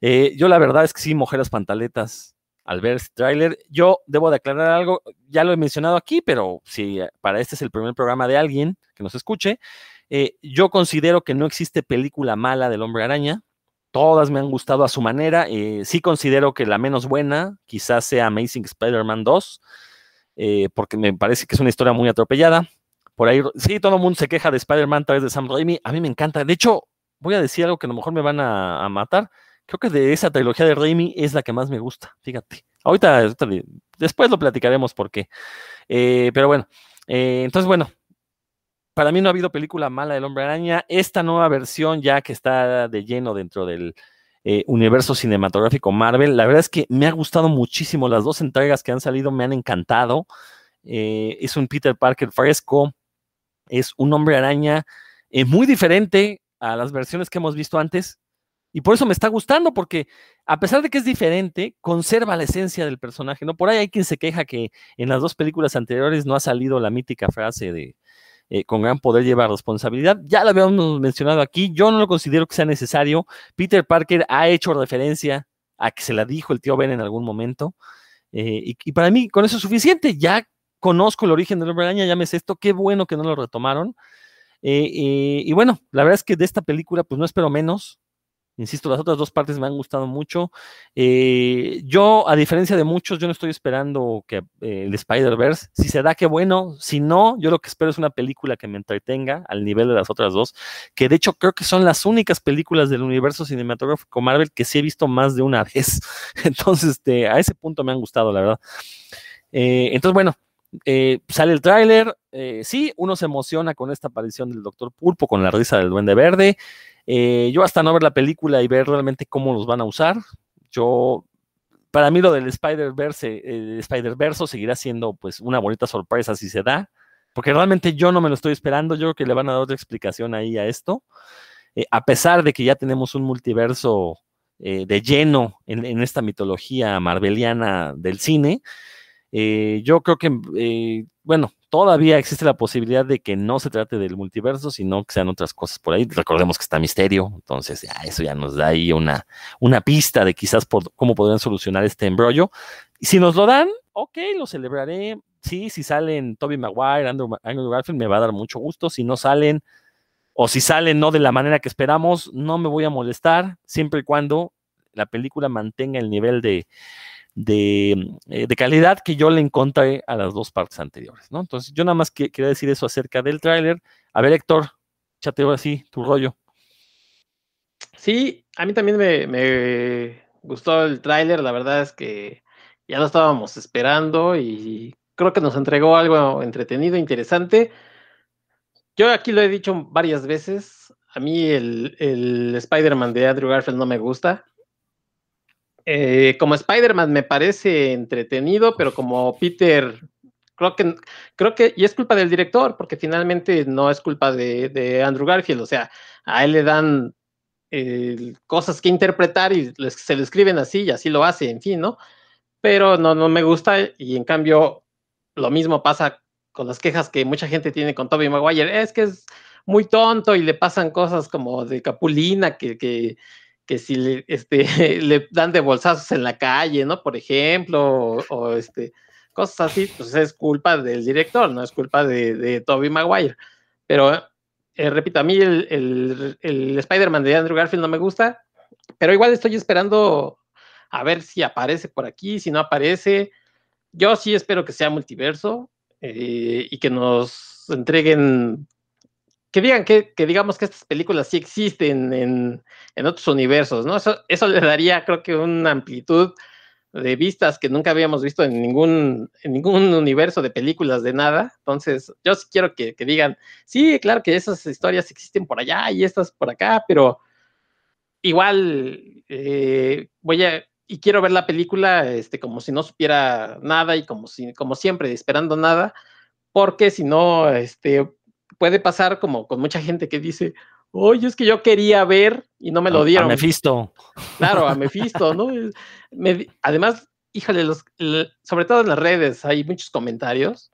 Eh, yo la verdad es que sí mojé las pantaletas al ver este tráiler. Yo debo de aclarar algo, ya lo he mencionado aquí, pero si para este es el primer programa de alguien que nos escuche, eh, yo considero que no existe película mala del hombre araña. Todas me han gustado a su manera. Eh, sí considero que la menos buena quizás sea Amazing Spider-Man 2, eh, porque me parece que es una historia muy atropellada. Por ahí, sí, todo el mundo se queja de Spider-Man a través de Sam Raimi. A mí me encanta. De hecho, voy a decir algo que a lo mejor me van a, matar creo que de esa trilogía de Raimi es la que más me gusta, fíjate. Ahorita, después lo platicaremos por qué. Eh, pero bueno, entonces bueno, para mí no ha habido película mala del Hombre Araña. Esta nueva versión ya que está de lleno dentro del eh, universo cinematográfico Marvel, la verdad es que me ha gustado muchísimo. Las dos entregas que han salido me han encantado. Eh, es un Peter Parker fresco, es un Hombre Araña muy diferente a las versiones que hemos visto antes y por eso me está gustando, porque a pesar de que es diferente, conserva la esencia del personaje, ¿no? Por ahí hay quien se queja que en las dos películas anteriores no ha salido la mítica frase de eh, con gran poder lleva responsabilidad. Ya la habíamos mencionado aquí, yo no lo considero que sea necesario. Peter Parker ha hecho referencia a que se la dijo el tío Ben en algún momento. Eh, y, y, para mí con eso es suficiente. Ya conozco el origen del hombre araña, ya me sé esto, qué bueno que no lo retomaron. Eh, y bueno, la verdad es que de esta película pues no espero menos. Insisto, las otras dos partes me han gustado mucho. Eh, yo, a diferencia de muchos, yo no estoy esperando que eh, el Spider-Verse, si se da, qué bueno. Si no, yo lo que espero es una película que me entretenga al nivel de las otras dos, que de hecho creo que son las únicas películas del universo cinematográfico Marvel que sí he visto más de una vez. Entonces, este, a ese punto me han gustado, la verdad. Eh, entonces, bueno, sale el tráiler, sí, uno se emociona con esta aparición del Doctor Pulpo, con la risa del Duende Verde. Eh, yo hasta no ver la película y ver realmente cómo los van a usar, yo, para mí lo del Spider-Verse, eh, Spider-Verse seguirá siendo pues una bonita sorpresa si se da, porque realmente yo no me lo estoy esperando, yo creo que le van a dar otra explicación ahí a esto, eh, a pesar de que ya tenemos un multiverso de lleno en, en, esta mitología marveliana del cine, yo creo que, bueno, todavía existe la posibilidad de que no se trate del multiverso, sino que sean otras cosas por ahí. Recordemos que está misterio, entonces ya, eso ya nos da ahí una, una pista de quizás por, cómo podrían solucionar este embrollo. Y si nos lo dan, ok, lo celebraré. Sí, si salen Toby Maguire, Andrew, Andrew Garfield, me va a dar mucho gusto. Si no salen, o si salen no de la manera que esperamos, no me voy a molestar, siempre y cuando la película mantenga el nivel de, de, eh, de, calidad que yo le encontré a las dos partes anteriores, ¿no? Entonces, yo nada más que, quería decir eso acerca del tráiler. A ver, Héctor, échate ahora sí tu rollo. Sí, a mí también me, me gustó el tráiler, la verdad es que ya lo estábamos esperando y creo que nos entregó algo entretenido, interesante. Yo aquí lo he dicho varias veces, a mí el, el Spider-Man de Andrew Garfield no me gusta, eh, como Spider-Man me parece entretenido, pero como Peter, creo que, creo que, y es culpa del director, porque finalmente no es culpa de, de Andrew Garfield, o sea, a él le dan eh, cosas que interpretar y les, se lo escriben así y así lo hace, en fin, ¿no? pero no, no me gusta y en cambio lo mismo pasa con las quejas que mucha gente tiene con Toby Maguire, es que es muy tonto y le pasan cosas como de Capulina, que, que, que si le, este, le dan de bolsazos en la calle, ¿no? Por ejemplo, o, este, cosas así, pues es culpa del director, no es culpa de, de Toby Maguire. Pero, eh, repito, a mí el, el, el Spider-Man de Andrew Garfield no me gusta, pero igual estoy esperando a ver si aparece por aquí, si no aparece. Yo sí espero que sea multiverso eh, y que nos entreguen, que digan que, que, digamos que estas películas sí existen en, en otros universos, ¿no? Eso, eso le daría, creo que, una amplitud de vistas que nunca habíamos visto en ningún, en ningún universo de películas de nada. Entonces, yo sí quiero que, que, digan, sí, claro que esas historias existen por allá y estas por acá, pero igual eh, voy a, y quiero ver la película este, como si no supiera nada y como, si, como siempre, esperando nada, porque si no, este, puede pasar como con mucha gente que dice, oye, es que yo quería ver y no me lo dieron. A Mephisto. Claro, a Mephisto, ¿no? Me, además, híjole, los, sobre todo en las redes hay muchos comentarios.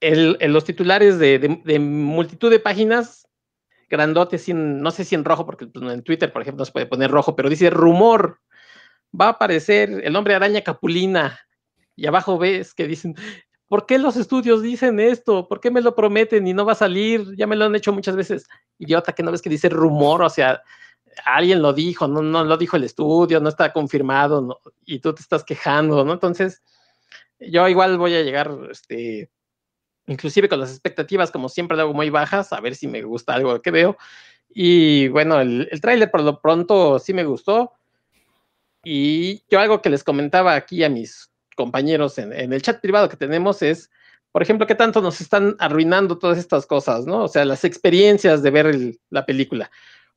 El, en los titulares de, de, de, multitud de páginas grandotes, sin, no sé si en rojo, porque pues, en Twitter, por ejemplo, no se puede poner rojo, pero dice rumor, va a aparecer el hombre araña Capulina. Y abajo ves que dicen, ¿por qué los estudios dicen esto? ¿Por qué me lo prometen y no va a salir? Ya me lo han hecho muchas veces. Idiota, que no ves que dice rumor, o sea, alguien lo dijo, no, no lo dijo el estudio, no está confirmado, y tú te estás quejando, ¿no? Entonces, yo igual voy a llegar, este, inclusive con las expectativas, como siempre, lo hago muy bajas, a ver si me gusta algo que veo. Y bueno, el, el tráiler por lo pronto sí me gustó. Y yo algo que les comentaba aquí a mis compañeros en, el chat privado que tenemos es, por ejemplo, qué tanto nos están arruinando todas estas cosas, ¿no? O sea, las experiencias de ver la película.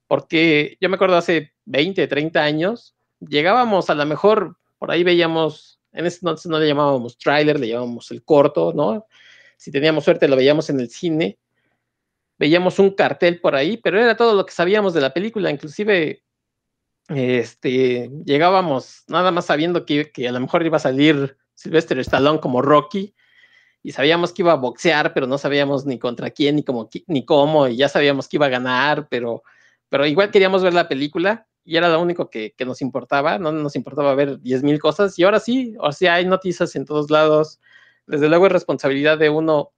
Porque yo me acuerdo hace 20, 30 años, llegábamos a lo mejor, por ahí veíamos, en ese entonces no le llamábamos tráiler, le llamábamos el corto, ¿no? Si teníamos suerte lo veíamos en el cine, veíamos un cartel por ahí, pero era todo lo que sabíamos de la película, inclusive este, llegábamos nada más sabiendo que, que, a lo mejor iba a salir Sylvester Stallone como Rocky y sabíamos que iba a boxear, pero no sabíamos ni contra quién ni, como, ni cómo, y ya sabíamos que iba a ganar, pero, pero igual queríamos ver la película y era lo único que, que nos importaba, no nos importaba ver 10 mil cosas y ahora sí, o sea, hay noticias en todos lados, desde luego es responsabilidad de uno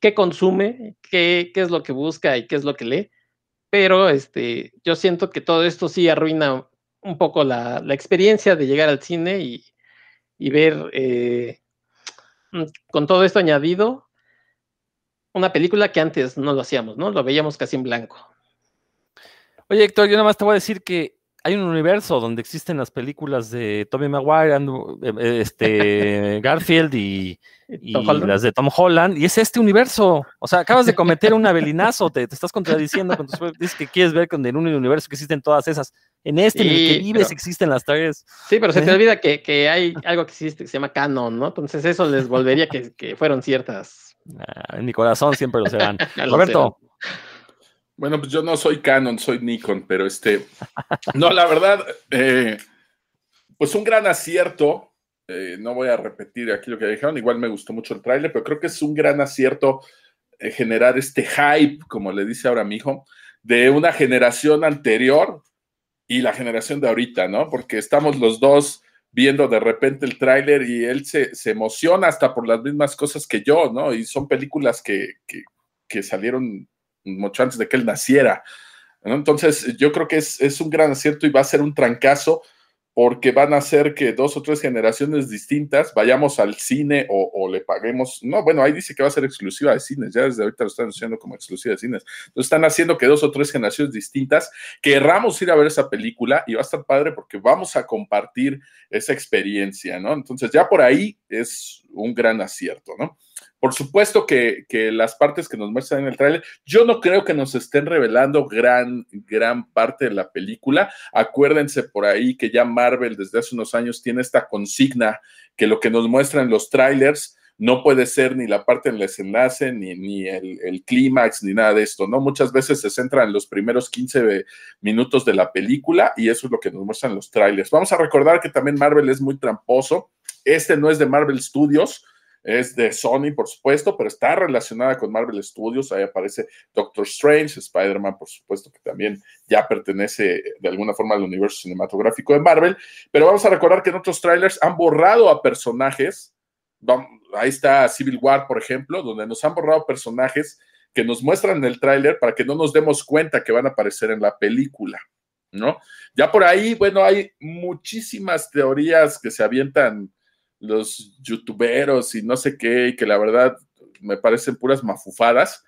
qué consume, qué, qué es lo que busca y qué es lo que lee pero este, yo siento que todo esto sí arruina un poco la, la experiencia de llegar al cine y, y ver eh, mm, con todo esto añadido una película que antes no lo hacíamos, ¿no? Lo veíamos casi en blanco. Oye, Héctor, yo nada más te voy a decir que hay un universo donde existen las películas de Tobey Maguire, Andrew, este, Garfield y, y las de Tom Holland, y es este universo. O sea, acabas de cometer un abelinazo, te, te estás contradiciendo cuando dices que quieres ver con en un universo que existen todas esas. En este, sí, en el que vives, pero, existen las tres. Sí, pero se te olvida que, que, hay algo que existe que se llama canon, ¿no? Entonces eso les volvería que, que fueron ciertas. Ah, en mi corazón siempre lo serán. Roberto. Bueno, pues yo no soy Canon, soy Nikon, pero este, no, la verdad, eh, pues un gran acierto. Eh, no voy a repetir aquí lo que dijeron, igual me gustó mucho el tráiler, pero creo que es un gran acierto eh, generar este hype, como le dice ahora mi hijo, de una generación anterior y la generación de ahorita, ¿no? Porque estamos los dos viendo de repente el tráiler y él se, se, emociona hasta por las mismas cosas que yo, ¿no? Y son películas que, que, que salieron mucho antes de que él naciera. Entonces, yo creo que es, es, un gran acierto y va a ser un trancazo porque van a hacer que dos o tres generaciones distintas vayamos al cine o, o, le paguemos. No, bueno, ahí dice que va a ser exclusiva de cines, ya desde ahorita lo están haciendo como exclusiva de cines. Entonces, están haciendo que dos o tres generaciones distintas querramos ir a ver esa película y va a estar padre porque vamos a compartir esa experiencia, ¿no? Entonces, ya por ahí es un gran acierto, ¿no? Por supuesto que, las partes que nos muestran en el tráiler, yo no creo que nos estén revelando gran, gran parte de la película. Acuérdense por ahí que ya Marvel desde hace unos años tiene esta consigna que lo que nos muestran los trailers no puede ser ni la parte del desenlace, ni, ni el, clímax, ni nada de esto, ¿no? Muchas veces se centra en los primeros 15 minutos de la película y eso es lo que nos muestran los trailers. Vamos a recordar que también Marvel es muy tramposo. Este no es de Marvel Studios, es de Sony, por supuesto, pero está relacionada con Marvel Studios. Ahí aparece Doctor Strange, Spider-Man, por supuesto, que también ya pertenece de alguna forma al universo cinematográfico de Marvel. Pero vamos a recordar que en otros trailers han borrado a personajes. Ahí está Civil War, por ejemplo, donde nos han borrado personajes que nos muestran en el tráiler para que no nos demos cuenta que van a aparecer en la película, ¿no? Ya por ahí, bueno, hay muchísimas teorías que se avientan los youtuberos y no sé qué, y que la verdad me parecen puras mafufadas.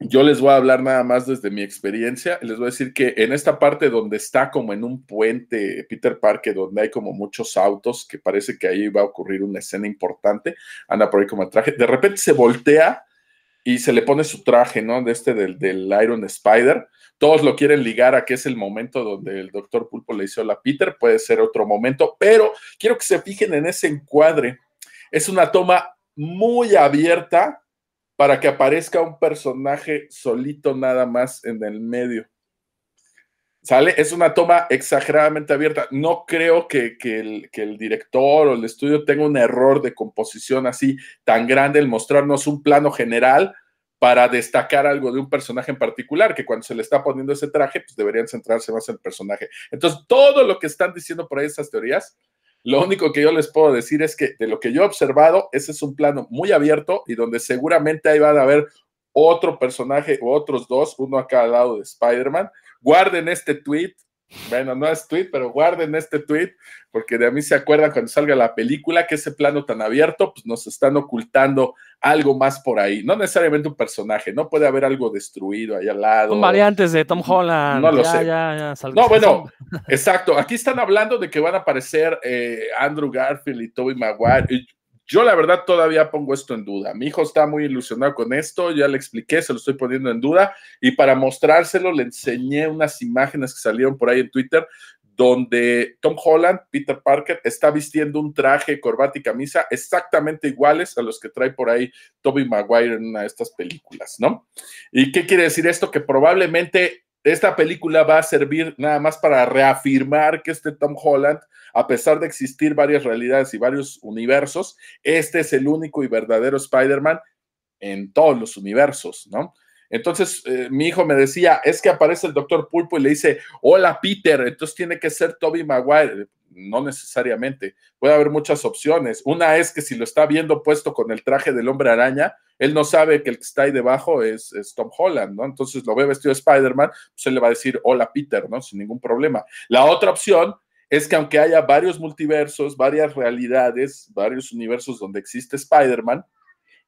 Yo les voy a hablar nada más desde mi experiencia. Les voy a decir que en esta parte donde está como en un puente Peter Parker, donde hay como muchos autos, que parece que ahí va a ocurrir una escena importante, anda por ahí como el traje, de repente se voltea y se le pone su traje, ¿no? De este del, del Iron Spider todos lo quieren ligar a que es el momento donde el doctor Pulpo le hizo a Peter, puede ser otro momento, pero quiero que se fijen en ese encuadre. Es una toma muy abierta para que aparezca un personaje solito nada más en el medio. ¿Sale? Es una toma exageradamente abierta. No creo que, el, director o el estudio tenga un error de composición así tan grande el mostrarnos un plano general para destacar algo de un personaje en particular, que cuando se le está poniendo ese traje, pues deberían centrarse más en el personaje. Entonces, todo lo que están diciendo por ahí esas teorías, lo único que yo les puedo decir es que de lo que yo he observado, ese es un plano muy abierto y donde seguramente ahí van a haber otro personaje o otros dos, uno a cada lado de Spider-Man. Guarden este tweet, bueno, no es tweet, pero guarden este tweet, porque de a mí se acuerdan cuando salga la película que ese plano tan abierto, pues nos están ocultando algo más por ahí. No necesariamente un personaje, no puede haber algo destruido ahí al lado. Son variantes de Tom Holland. No lo sé. no, bueno, exacto. Aquí están hablando de que van a aparecer eh, Andrew Garfield y Tobey Maguire. Yo la verdad todavía pongo esto en duda. Mi hijo está muy ilusionado con esto, ya le expliqué, se lo estoy poniendo en duda y para mostrárselo le enseñé unas imágenes que salieron por ahí en Twitter donde Tom Holland, Peter Parker, está vistiendo un traje, corbata y camisa exactamente iguales a los que trae por ahí Tobey Maguire en una de estas películas, ¿no? ¿Y qué quiere decir esto? Que probablemente esta película va a servir nada más para reafirmar que este Tom Holland, a pesar de existir varias realidades y varios universos, este es el único y verdadero Spider-Man en todos los universos, ¿no? Entonces, eh, mi hijo me decía, es que aparece el doctor Pulpo y le dice, hola Peter, entonces tiene que ser Toby Maguire. No necesariamente, puede haber muchas opciones. Una es que si lo está viendo puesto con el traje del hombre araña, él no sabe que el que está ahí debajo es, Tom Holland, ¿no? Entonces lo ve vestido de Spider-Man, pues él le va a decir, hola Peter, ¿no? Sin ningún problema. La otra opción es que aunque haya varios multiversos, varias realidades, varios universos donde existe Spider-Man,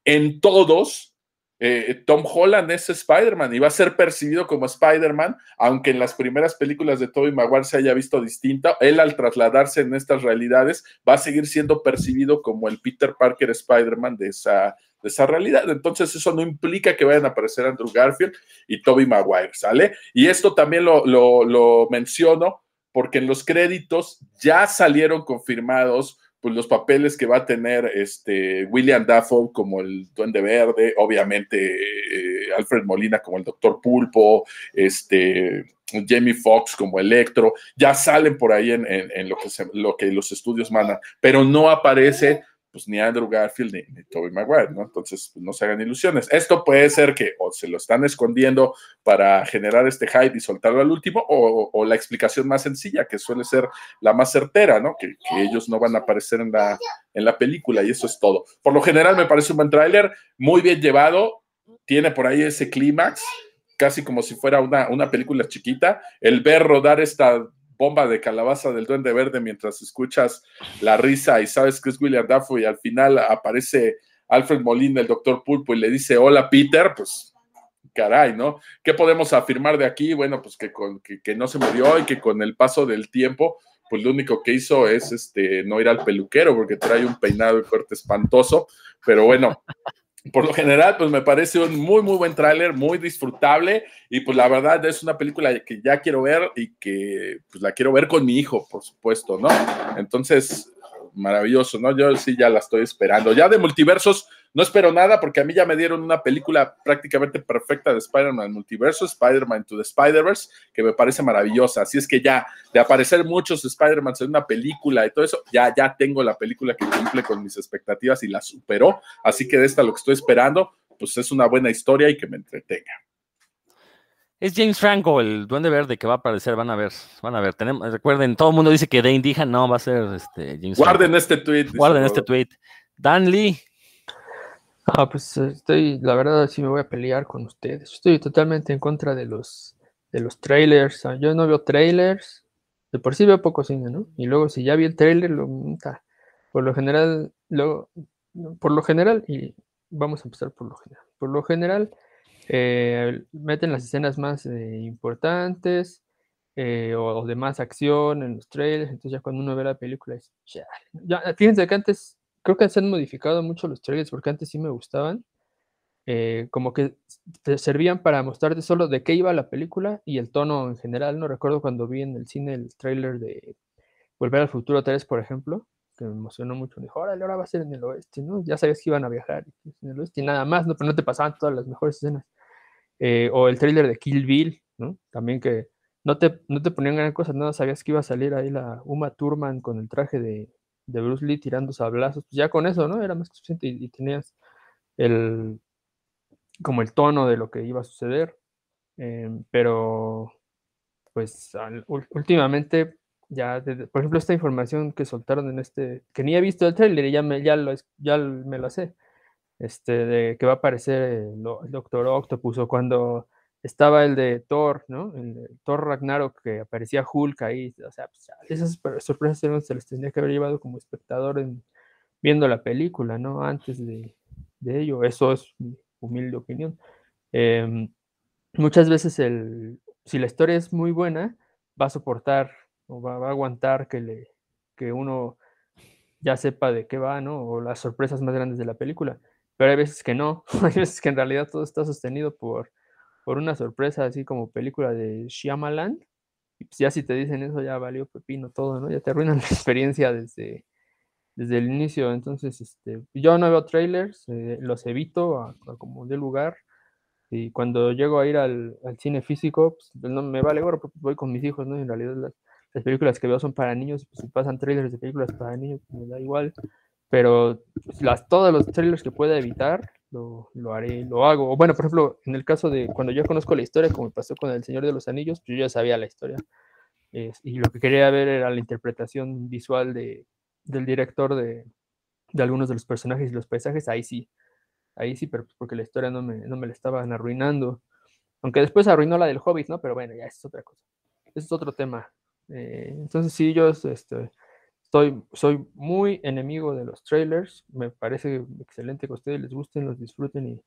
en todos eh, Tom Holland es Spider-Man y va a ser percibido como Spider-Man, aunque en las primeras películas de Tobey Maguire se haya visto distinto, él al trasladarse en estas realidades va a seguir siendo percibido como el Peter Parker Spider-Man de esa, de esa realidad. Entonces eso no implica que vayan a aparecer Andrew Garfield y Tobey Maguire, ¿sale? Y esto también lo, lo, lo menciono porque en los créditos ya salieron confirmados pues, los papeles que va a tener este William Dafoe como el Duende Verde, obviamente eh, Alfred Molina como el Doctor Pulpo, este Jamie Foxx como Electro, ya salen por ahí en, lo, que lo que los estudios mandan, pero no aparece pues ni Andrew Garfield ni, ni Tobey Maguire, ¿no? Entonces, pues, no se hagan ilusiones. Esto puede ser que o se lo están escondiendo para generar este hype y soltarlo al último, o, la explicación más sencilla, que suele ser la más certera, ¿no? Que, ellos no van a aparecer en la, en la película y eso es todo. Por lo general me parece un buen tráiler, muy bien llevado, tiene por ahí ese clímax, casi como si fuera una, una película chiquita. El ver rodar esta bomba de calabaza del Duende Verde mientras escuchas la risa y sabes que es William Dafoe y al final aparece Alfred Molina, el doctor Pulpo, y le dice hola Peter, pues caray, ¿no? ¿Qué podemos afirmar de aquí? Bueno, pues que, con, que, no se murió y que con el paso del tiempo, pues lo único que hizo es este, no ir al peluquero porque trae un peinado y corte espantoso, pero bueno, por lo general, pues me parece un muy, muy buen tráiler, muy disfrutable y pues la verdad es una película que ya quiero ver y que pues la quiero ver con mi hijo, por supuesto, ¿no? Entonces, maravilloso, ¿no? Yo sí ya la estoy esperando. Ya de multiversos no espero nada porque a mí ya me dieron una película prácticamente perfecta de Spider-Man Multiverso, Spider-Man to the Spider-Verse, que me parece maravillosa. Así es que ya de aparecer muchos Spider-Man en una película y todo eso, ya, ya tengo la película que cumple con mis expectativas y la superó. Así que de esta lo que estoy esperando, pues es una buena historia y que me entretenga. Es James Franco, el duende verde que va a aparecer, van a ver, van a ver. Tenemos, recuerden, todo el mundo dice que Dane Dijan, no, va a ser este James Guarden este tweet. Guarden este tweet. Dan Lee. Ah, pues estoy, la verdad, sí me voy a pelear con ustedes. Estoy totalmente en contra de los, de los trailers. Ah, yo no veo trailers. De por sí veo poco cine, ¿no? Y luego si ya vi el trailer, lo, por lo general, lo, por lo general, y vamos a empezar por lo general. Por lo general, eh, meten las escenas más eh, importantes eh, o, de más acción en los trailers, entonces ya cuando uno ve la película es, ya, fíjense que antes creo que se han modificado mucho los trailers porque antes sí me gustaban, como que te servían para mostrarte solo de qué iba la película y el tono en general, no recuerdo cuando vi en el cine el trailer de Volver al Futuro 3, por ejemplo, que me emocionó mucho. Me dijo, órale, ahora va a ser en el oeste, ¿no? Ya sabías que iban a viajar en el oeste y nada más, ¿no? Pero no te pasaban todas las mejores escenas. Eh, o el tráiler de Kill Bill, ¿no? También que no te, no te ponían gran cosa, nada, sabías que iba a salir ahí la Uma Thurman con el traje de, de Bruce Lee tirando sablazos, pues ya con eso, ¿no? Era más que suficiente y, tenías el como el tono de lo que iba a suceder. Em, pero pues últimamente ya, por ejemplo, esta información que soltaron en este, que ni he visto el trailer y ya me, ya lo, ya me lo sé, este, de que va a aparecer el, Doctor Octopus o cuando estaba el de Thor, ¿no? El Thor Ragnarok que aparecía Hulk ahí, o sea, pues, esas sorpresas se les tendría que haber llevado como espectador en, viendo la película, ¿no? Antes de, ello, eso es mi humilde opinión. Em, muchas veces el, si la historia es muy buena, va a soportar o va, a aguantar que, le, que uno ya sepa de qué va, ¿no? O las sorpresas más grandes de la película. Pero hay veces que no, hay veces que en realidad todo está sostenido por, por una sorpresa, así como película de Shyamalan. Y pues ya si te dicen eso, ya valió pepino todo, ¿no? Ya te arruinan la experiencia desde, desde el inicio. Entonces, este, yo no veo trailers, eh, los evito a, como de lugar. Y cuando llego a ir al, al cine físico, pues, pues no me vale gorro, porque voy con mis hijos, ¿no? en realidad las, las películas que veo son para niños, pues si pasan trailers de películas para niños, pues, me da igual. Pero las, todos los trailers que pueda evitar, lo, lo, haré, lo hago. O bueno, por ejemplo, en el caso de cuando yo conozco la historia, como pasó con El Señor de los Anillos, yo ya sabía la historia. y lo que quería ver era la interpretación visual de, del director de, de, algunos de los personajes y los paisajes. Ahí sí, ahí sí, pero porque la historia no me, no me la estaban arruinando. Aunque después arruinó la del Hobbit, ¿no? Pero bueno, ya es otra cosa. Es otro tema. Eh, entonces sí, yo este, estoy, soy muy enemigo de los trailers. Me parece excelente que a ustedes les gusten, los disfruten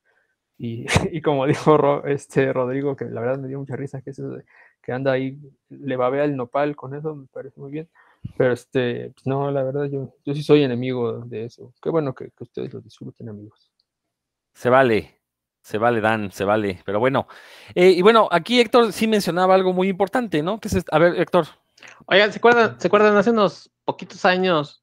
y, y, como dijo este Rodrigo, que la verdad me dio mucha risa, que, eso que anda ahí, le babea el nopal con eso, me parece muy bien. Pero este, pues no, la verdad yo, yo sí soy enemigo de eso. Qué bueno que, ustedes lo disfruten, amigos. Se vale, se vale, Dan, se vale. Pero bueno, eh, y bueno, aquí Héctor sí mencionaba algo muy importante, ¿no? Que es, a ver, Héctor, Oigan, ¿se acuerdan, ¿se acuerdan hace unos poquitos años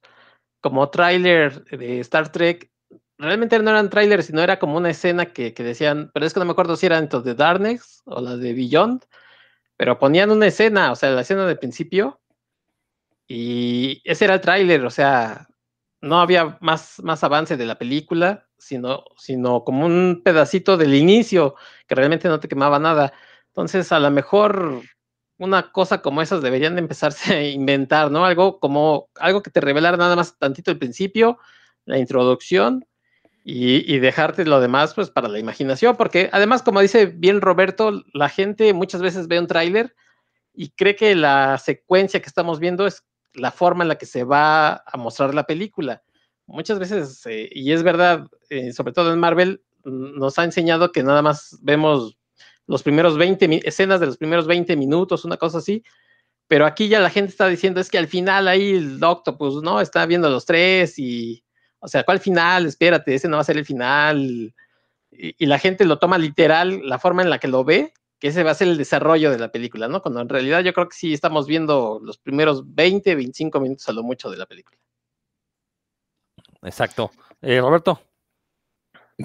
como tráiler de Star Trek? Realmente no eran trailers, sino era como una escena que, decían, pero es que no me acuerdo si eran estos de Darkness o las de Beyond, pero ponían una escena, o sea, la escena de principio, y ese era el tráiler, o sea, no había más, más avance de la película, sino, sino como un pedacito del inicio, que realmente no te quemaba nada. Entonces, a lo mejor una cosa como esas deberían de empezarse a inventar, ¿no? Algo como algo que te revelara nada más tantito el principio, la introducción y, dejarte lo demás pues para la imaginación, porque además como dice bien Roberto, la gente muchas veces ve un tráiler y cree que la secuencia que estamos viendo es la forma en la que se va a mostrar la película. Muchas veces, eh, y es verdad, eh, sobre todo en Marvel, nos ha enseñado que nada más vemos los primeros 20 escenas de los primeros 20 minutos, una cosa así. Pero aquí ya la gente está diciendo, es que al final ahí el pues ¿no? Está viendo los tres y, o sea, ¿cuál final? Espérate, ese no va a ser el final. Y, la gente lo toma literal, la forma en la que lo ve, que ese va a ser el desarrollo de la película, ¿no? Cuando en realidad yo creo que sí estamos viendo los primeros 20, 25 minutos a lo mucho de la película. Exacto. Eh, Roberto.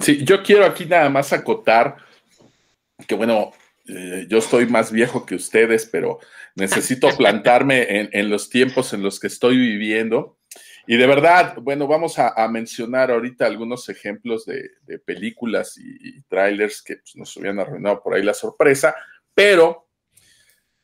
Sí, yo quiero aquí nada más acotar que bueno, eh, yo estoy más viejo que ustedes, pero necesito plantarme en, los tiempos en los que estoy viviendo. Y de verdad, bueno, vamos a, mencionar ahorita algunos ejemplos de, películas y, trailers que pues, nos habían arruinado por ahí la sorpresa, pero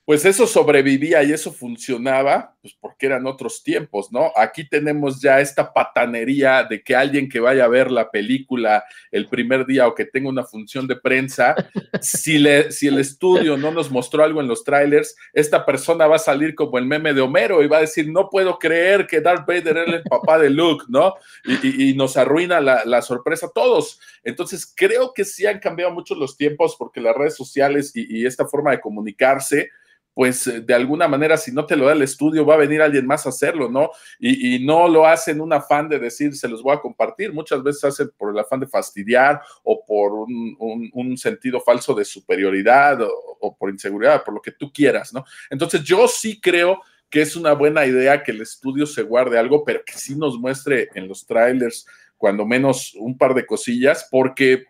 pues eso sobrevivía y eso funcionaba, pues porque eran otros tiempos, ¿no? Aquí tenemos ya esta patanería de que alguien que vaya a ver la película el primer día o que tenga una función de prensa, si, le, si el estudio no nos mostró algo en los trailers, esta persona va a salir como el meme de Homero y va a decir, no puedo creer que Darth Vader era el papá de Luke, ¿no? Y, nos arruina la, sorpresa a todos. Entonces, creo que sí han cambiado mucho los tiempos porque las redes sociales y esta forma de comunicarse, pues eh, de alguna manera, si no te lo da el estudio, va a venir alguien más a hacerlo, ¿no? Y, no lo hacen un afán de decir, se los voy a compartir, muchas veces hacen por el afán de fastidiar o por un, sentido falso de superioridad o, o, por inseguridad, por lo que tú quieras, ¿no? Entonces yo sí creo que es una buena idea que el estudio se guarde algo, pero que sí nos muestre en los trailers, cuando menos un par de cosillas, porque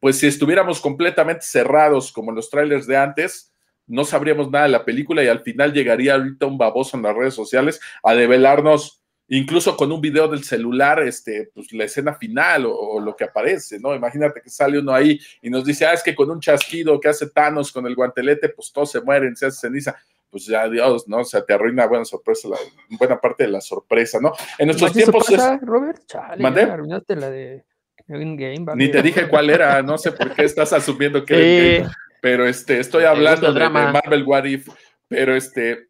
pues si estuviéramos completamente cerrados como en los trailers de antes, no sabríamos nada de la película y al final llegaría ahorita un baboso en las redes sociales a develarnos incluso con un video del celular, este, pues la escena final o, lo que aparece, ¿no? Imagínate que sale uno ahí y nos dice, ah, es que con un chasquido que hace Thanos con el guantelete, pues todos se mueren, se hace ceniza. Pues ya, Dios, ¿no? O sea, te arruina buena sorpresa, la, buena parte de la sorpresa, ¿no? En nuestros tiempos. Pasa, Robert? Chale, arruinaste la de Ni te dije cuál era, no sé por qué estás asumiendo que pero este, estoy hablando de, Marvel What If, pero este,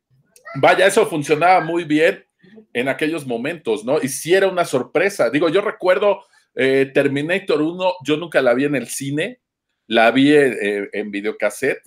vaya, eso funcionaba muy bien en aquellos momentos, ¿no? Y sí era una sorpresa. Digo, yo recuerdo eh, Terminator 1, yo nunca la vi en el cine, la vi eh, en videocassette,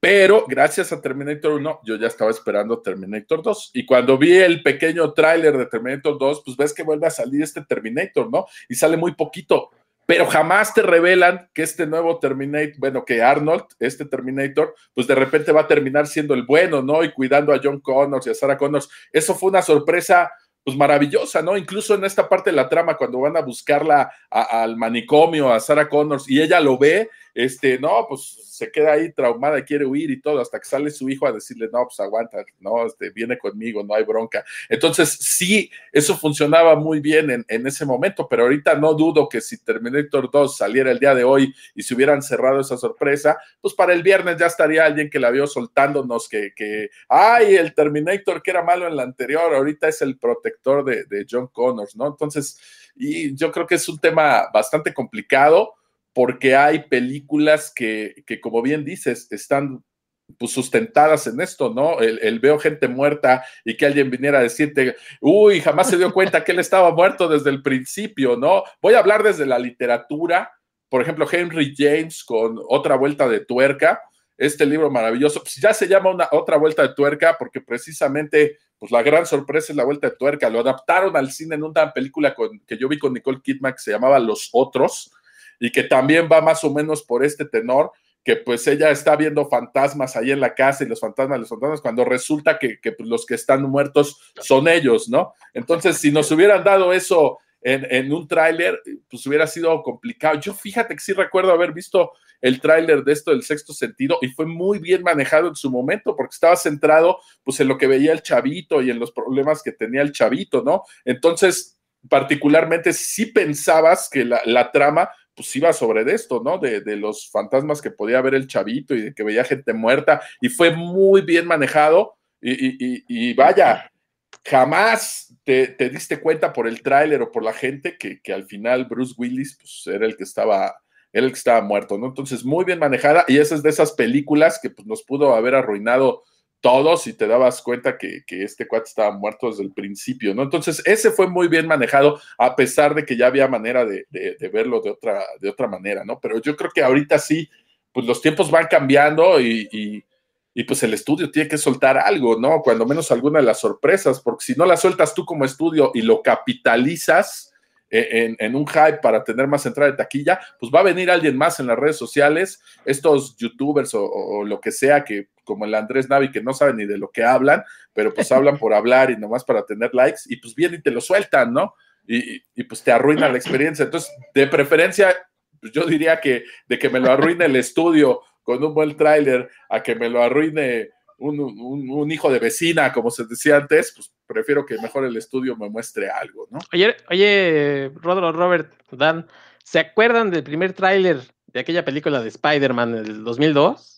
pero gracias a Terminator 1, yo ya estaba esperando Terminator 2. Y cuando vi el pequeño tráiler de Terminator 2, pues ves que vuelve a salir este Terminator, ¿no? Y sale muy poquito pero jamás te revelan que este nuevo Terminator, bueno, que Arnold, este Terminator, pues de repente va a terminar siendo el bueno, ¿no? Y cuidando a John Connors y a Sarah Connors. Eso fue una sorpresa pues maravillosa, ¿no? Incluso en esta parte de la trama, cuando van a buscarla al manicomio, a Sarah Connors, y ella lo ve, este, no, pues se queda ahí traumada, quiere huir y todo, hasta que sale su hijo a decirle, no, pues aguanta, no, este, viene conmigo, no hay bronca. Entonces, sí, eso funcionaba muy bien en, en, ese momento, pero ahorita no dudo que si Terminator 2 saliera el día de hoy y se hubieran cerrado esa sorpresa, pues para el viernes ya estaría alguien que la vio soltándonos que, que ay, el Terminator que era malo en la anterior, ahorita es el protector de, de John Connors, ¿no? Entonces, y yo creo que es un tema bastante complicado porque hay películas que, como bien dices, están pues, sustentadas en esto, ¿no? El, veo gente muerta y que alguien viniera a decirte, uy, jamás se dio cuenta que él estaba muerto desde el principio, ¿no? Voy a hablar desde la literatura, por ejemplo, Henry James con Otra Vuelta de Tuerca, este libro maravilloso, pues ya se llama una, Otra Vuelta de Tuerca porque precisamente, pues la gran sorpresa es la Vuelta de Tuerca, lo adaptaron al cine en una película con, que yo vi con Nicole Kidman que se llamaba Los Otros, y que también va más o menos por este tenor, que pues ella está viendo fantasmas ahí en la casa y los fantasmas, los fantasmas, cuando resulta que, pues, los que están muertos son ellos, ¿no? Entonces, si nos hubieran dado eso en, un tráiler, pues hubiera sido complicado. Yo fíjate que sí recuerdo haber visto el tráiler de esto del sexto sentido y fue muy bien manejado en su momento porque estaba centrado pues en lo que veía el chavito y en los problemas que tenía el chavito, ¿no? Entonces, particularmente sí pensabas que la trama pues iba sobre esto, ¿no? De, los fantasmas que podía ver el chavito y de que veía gente muerta y fue muy bien manejado y, vaya, jamás te, diste cuenta por el tráiler o por la gente que, al final Bruce Willis pues, era el que estaba era el que estaba muerto, ¿no? Entonces, muy bien manejada y esa es de esas películas que pues, nos pudo haber arruinado todos y te dabas cuenta que, este cuate estaba muerto desde el principio, ¿no? Entonces, ese fue muy bien manejado, a pesar de que ya había manera de, verlo de otra, de otra manera, ¿no? Pero yo creo que ahorita sí, pues los tiempos van cambiando y, pues el estudio tiene que soltar algo, ¿no? Cuando menos alguna de las sorpresas, porque si no la sueltas tú como estudio y lo capitalizas, e, en, un hype para tener más entrada de taquilla, pues va a venir alguien más en las redes sociales, estos youtubers o, lo que sea, que como el Andrés Navi, que no saben ni de lo que hablan, pero pues hablan por hablar y nomás para tener likes, y pues vienen y te lo sueltan, ¿no? y, y, pues te arruina la experiencia. Entonces, de preferencia, pues yo diría que de que me lo arruine el estudio con un buen tráiler a que me lo arruine un, un, un, hijo de vecina, como se decía antes, pues prefiero que mejor el estudio me muestre algo, ¿no? Oye, oye Rodro, Robert, Dan, ¿se acuerdan del primer tráiler de aquella película de Spider-Man del 2002?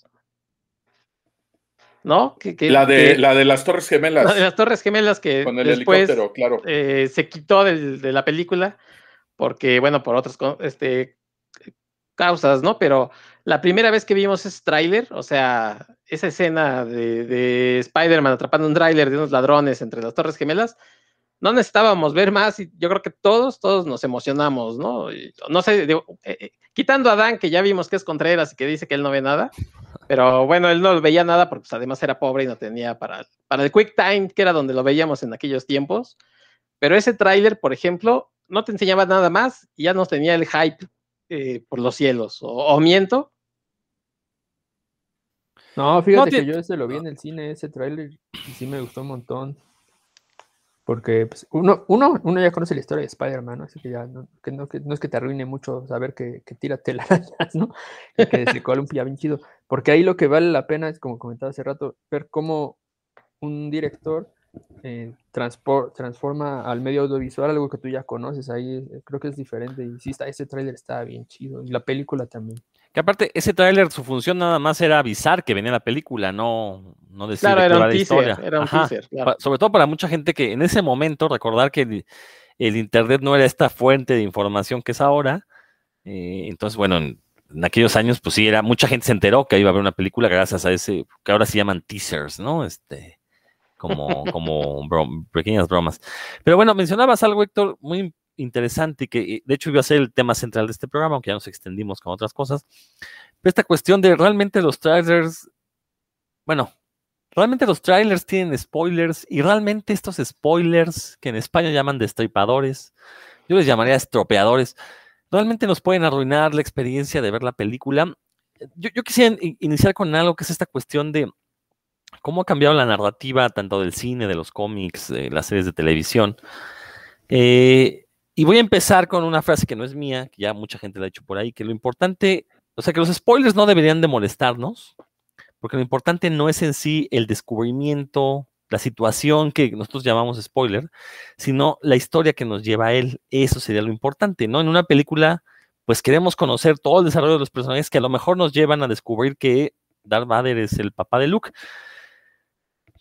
¿No? Que, que, la, de, que, la de las Torres Gemelas. La de las Torres Gemelas que Con el después, helicóptero, claro. Eh, se quitó de, de, la película porque, bueno, por otras este, causas, ¿no? Pero la primera vez que vimos ese tráiler, o sea, esa escena de, de Spider-Man atrapando un tráiler de unos ladrones entre las Torres Gemelas, no necesitábamos ver más y yo creo que todos, todos nos emocionamos, ¿no? No sé, digo, eh, eh, quitando a Dan, que ya vimos que es Contreras y que dice que él no ve nada, pero bueno, él no veía nada porque pues, además era pobre y no tenía para, para el Quick Time, que era donde lo veíamos en aquellos tiempos. Pero ese tráiler, por ejemplo, no te enseñaba nada más y ya nos tenía el hype eh, por los cielos. ¿O, o miento? No, fíjate no, que yo ese lo vi en el cine, ese tráiler, y sí me gustó un montón. Porque pues, uno, uno, uno ya conoce la historia de Spider-Man, así que ya no, que no, que no, es que te arruine mucho saber que, que tira telarañas, ¿no? Y que se columpia bien chido. Porque ahí lo que vale la pena es, como comentaba hace rato, ver cómo un director eh, transforma al medio audiovisual algo que tú ya conoces. Ahí eh, creo que es diferente. Y sí, está, ese tráiler está bien chido. Y la película también. Que aparte, ese tráiler, su función nada más era avisar que venía la película, no, no decir claro, era un teaser, historia. era un Ajá. teaser, claro. Sobre todo para mucha gente que en ese momento, recordar que el, el Internet no era esta fuente de información que es ahora. eh, entonces, bueno, en, en aquellos años, pues sí, era, mucha gente se enteró que iba a haber una película gracias a ese, que ahora se llaman teasers, ¿no? Este, como, como brom- pequeñas bromas. Pero bueno, mencionabas algo, Héctor, muy interesante y que de hecho iba a ser el tema central de este programa, aunque ya nos extendimos con otras cosas. Pero esta cuestión de realmente los trailers, bueno, realmente los trailers tienen spoilers y realmente estos spoilers que en España llaman destripadores, yo les llamaría estropeadores, realmente nos pueden arruinar la experiencia de ver la película. Yo, yo quisiera in- iniciar con algo que es esta cuestión de cómo ha cambiado la narrativa tanto del cine, de los cómics, de las series de televisión. Eh, y voy a empezar con una frase que no es mía, que ya mucha gente la ha dicho por ahí, que lo importante, o sea, que los spoilers no deberían de molestarnos, porque lo importante no es en sí el descubrimiento, la situación que nosotros llamamos spoiler, sino la historia que nos lleva a él. Eso sería lo importante, ¿no? En una película, pues queremos conocer todo el desarrollo de los personajes que a lo mejor nos llevan a descubrir que Darth Vader es el papá de Luke.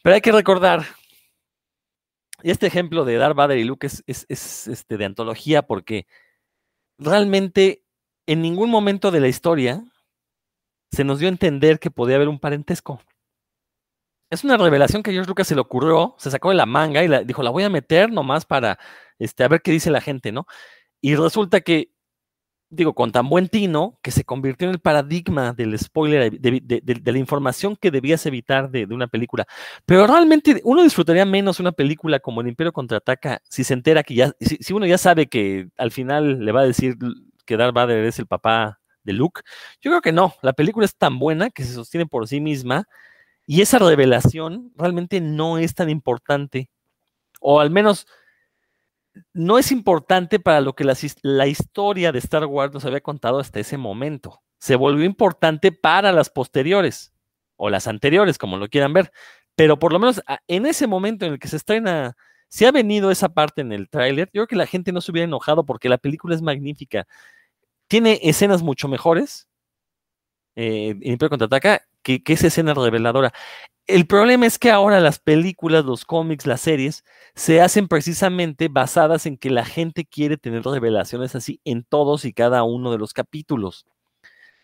Pero hay que recordar, y este ejemplo de Darth Vader y Luke es, es, es este, de antología porque realmente en ningún momento de la historia se nos dio a entender que podía haber un parentesco. Es una revelación que a George Lucas se le ocurrió, se sacó de la manga y dijo, la voy a meter nomás para este, a ver qué dice la gente, ¿no? Y resulta que, digo, con tan buen tino, que se convirtió en el paradigma del spoiler, de, de la información que debías evitar de, una película. Pero realmente uno disfrutaría menos una película como El Imperio Contraataca si se entera que ya, si, si uno ya sabe que al final le va a decir que Darth Vader es el papá de Luke. Yo creo que no, la película es tan buena que se sostiene por sí misma y esa revelación realmente no es tan importante, o al menos no es importante para lo que la, historia de Star Wars nos había contado hasta ese momento. Se volvió importante para las posteriores, o las anteriores, como lo quieran ver, pero por lo menos en ese momento en el que se estrena, si ha venido esa parte en el tráiler, yo creo que la gente no se hubiera enojado porque la película es magnífica. Tiene escenas mucho mejores, eh, Imperio Contraataca, que, que esa escena reveladora. El problema es que ahora las películas, los cómics, las series se hacen precisamente basadas en que la gente quiere tener revelaciones así en todos y cada uno de los capítulos.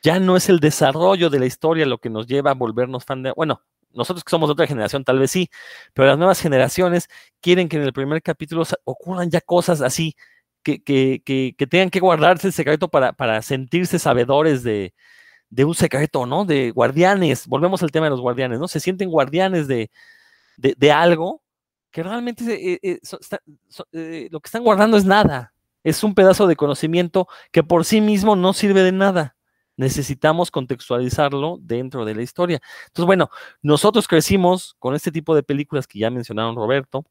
Ya no es el desarrollo de la historia lo que nos lleva a volvernos fan de. Bueno, nosotros que somos de otra generación, tal vez sí, pero las nuevas generaciones quieren que en el primer capítulo ocurran ya cosas así, que, que, que, tengan que guardarse el secreto para, para sentirse sabedores de, de un secreto, ¿no? De guardianes, volvemos al tema de los guardianes, ¿no? Se sienten guardianes de, de, algo que realmente eh, eh, eh, lo que están guardando es nada, es un pedazo de conocimiento que por sí mismo no sirve de nada. Necesitamos contextualizarlo dentro de la historia. Entonces, bueno, nosotros crecimos con este tipo de películas que ya mencionaron Roberto.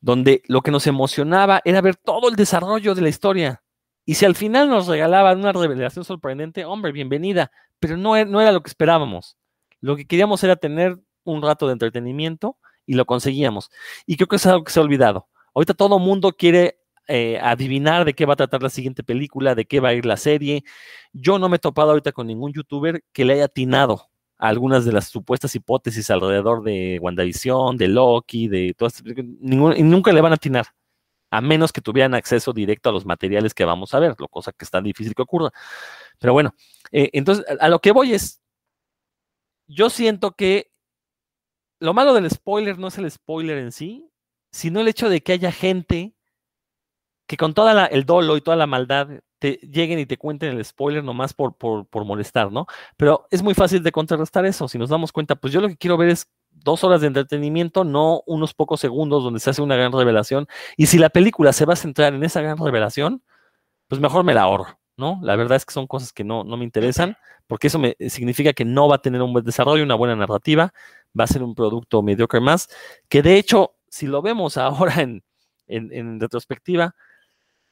Donde lo que nos emocionaba era ver todo el desarrollo de la historia. Y si al final nos regalaban una revelación sorprendente, hombre, bienvenida, pero no, e, no era lo que esperábamos. Lo que queríamos era tener un rato de entretenimiento y lo conseguíamos. Y creo que es algo que se ha olvidado. Ahorita todo mundo quiere eh, adivinar de qué va a tratar la siguiente película, de qué va a ir la serie. Yo no me he topado ahorita con ningún youtuber que le haya atinado a algunas de las supuestas hipótesis alrededor de WandaVision, de Loki, de todas y nunca le van a atinar a menos que tuvieran acceso directo a los materiales que vamos a ver, lo cosa que está difícil que ocurra. Pero bueno, eh, entonces a, lo que voy es, yo siento que lo malo del spoiler no es el spoiler en sí, sino el hecho de que haya gente que con todo el dolo y toda la maldad te lleguen y te cuenten el spoiler nomás por, por molestar, ¿no? Pero es muy fácil de contrarrestar eso. Si nos damos cuenta, pues yo lo que quiero ver es dos horas de entretenimiento, no unos pocos segundos donde se hace una gran revelación. Y si la película se va a centrar en esa gran revelación, pues mejor me la ahorro, ¿no? La verdad es que son cosas que no, no me interesan, porque eso me significa que no va a tener un buen desarrollo, una buena narrativa, va a ser un producto mediocre más, que de hecho, si lo vemos ahora en, en, retrospectiva,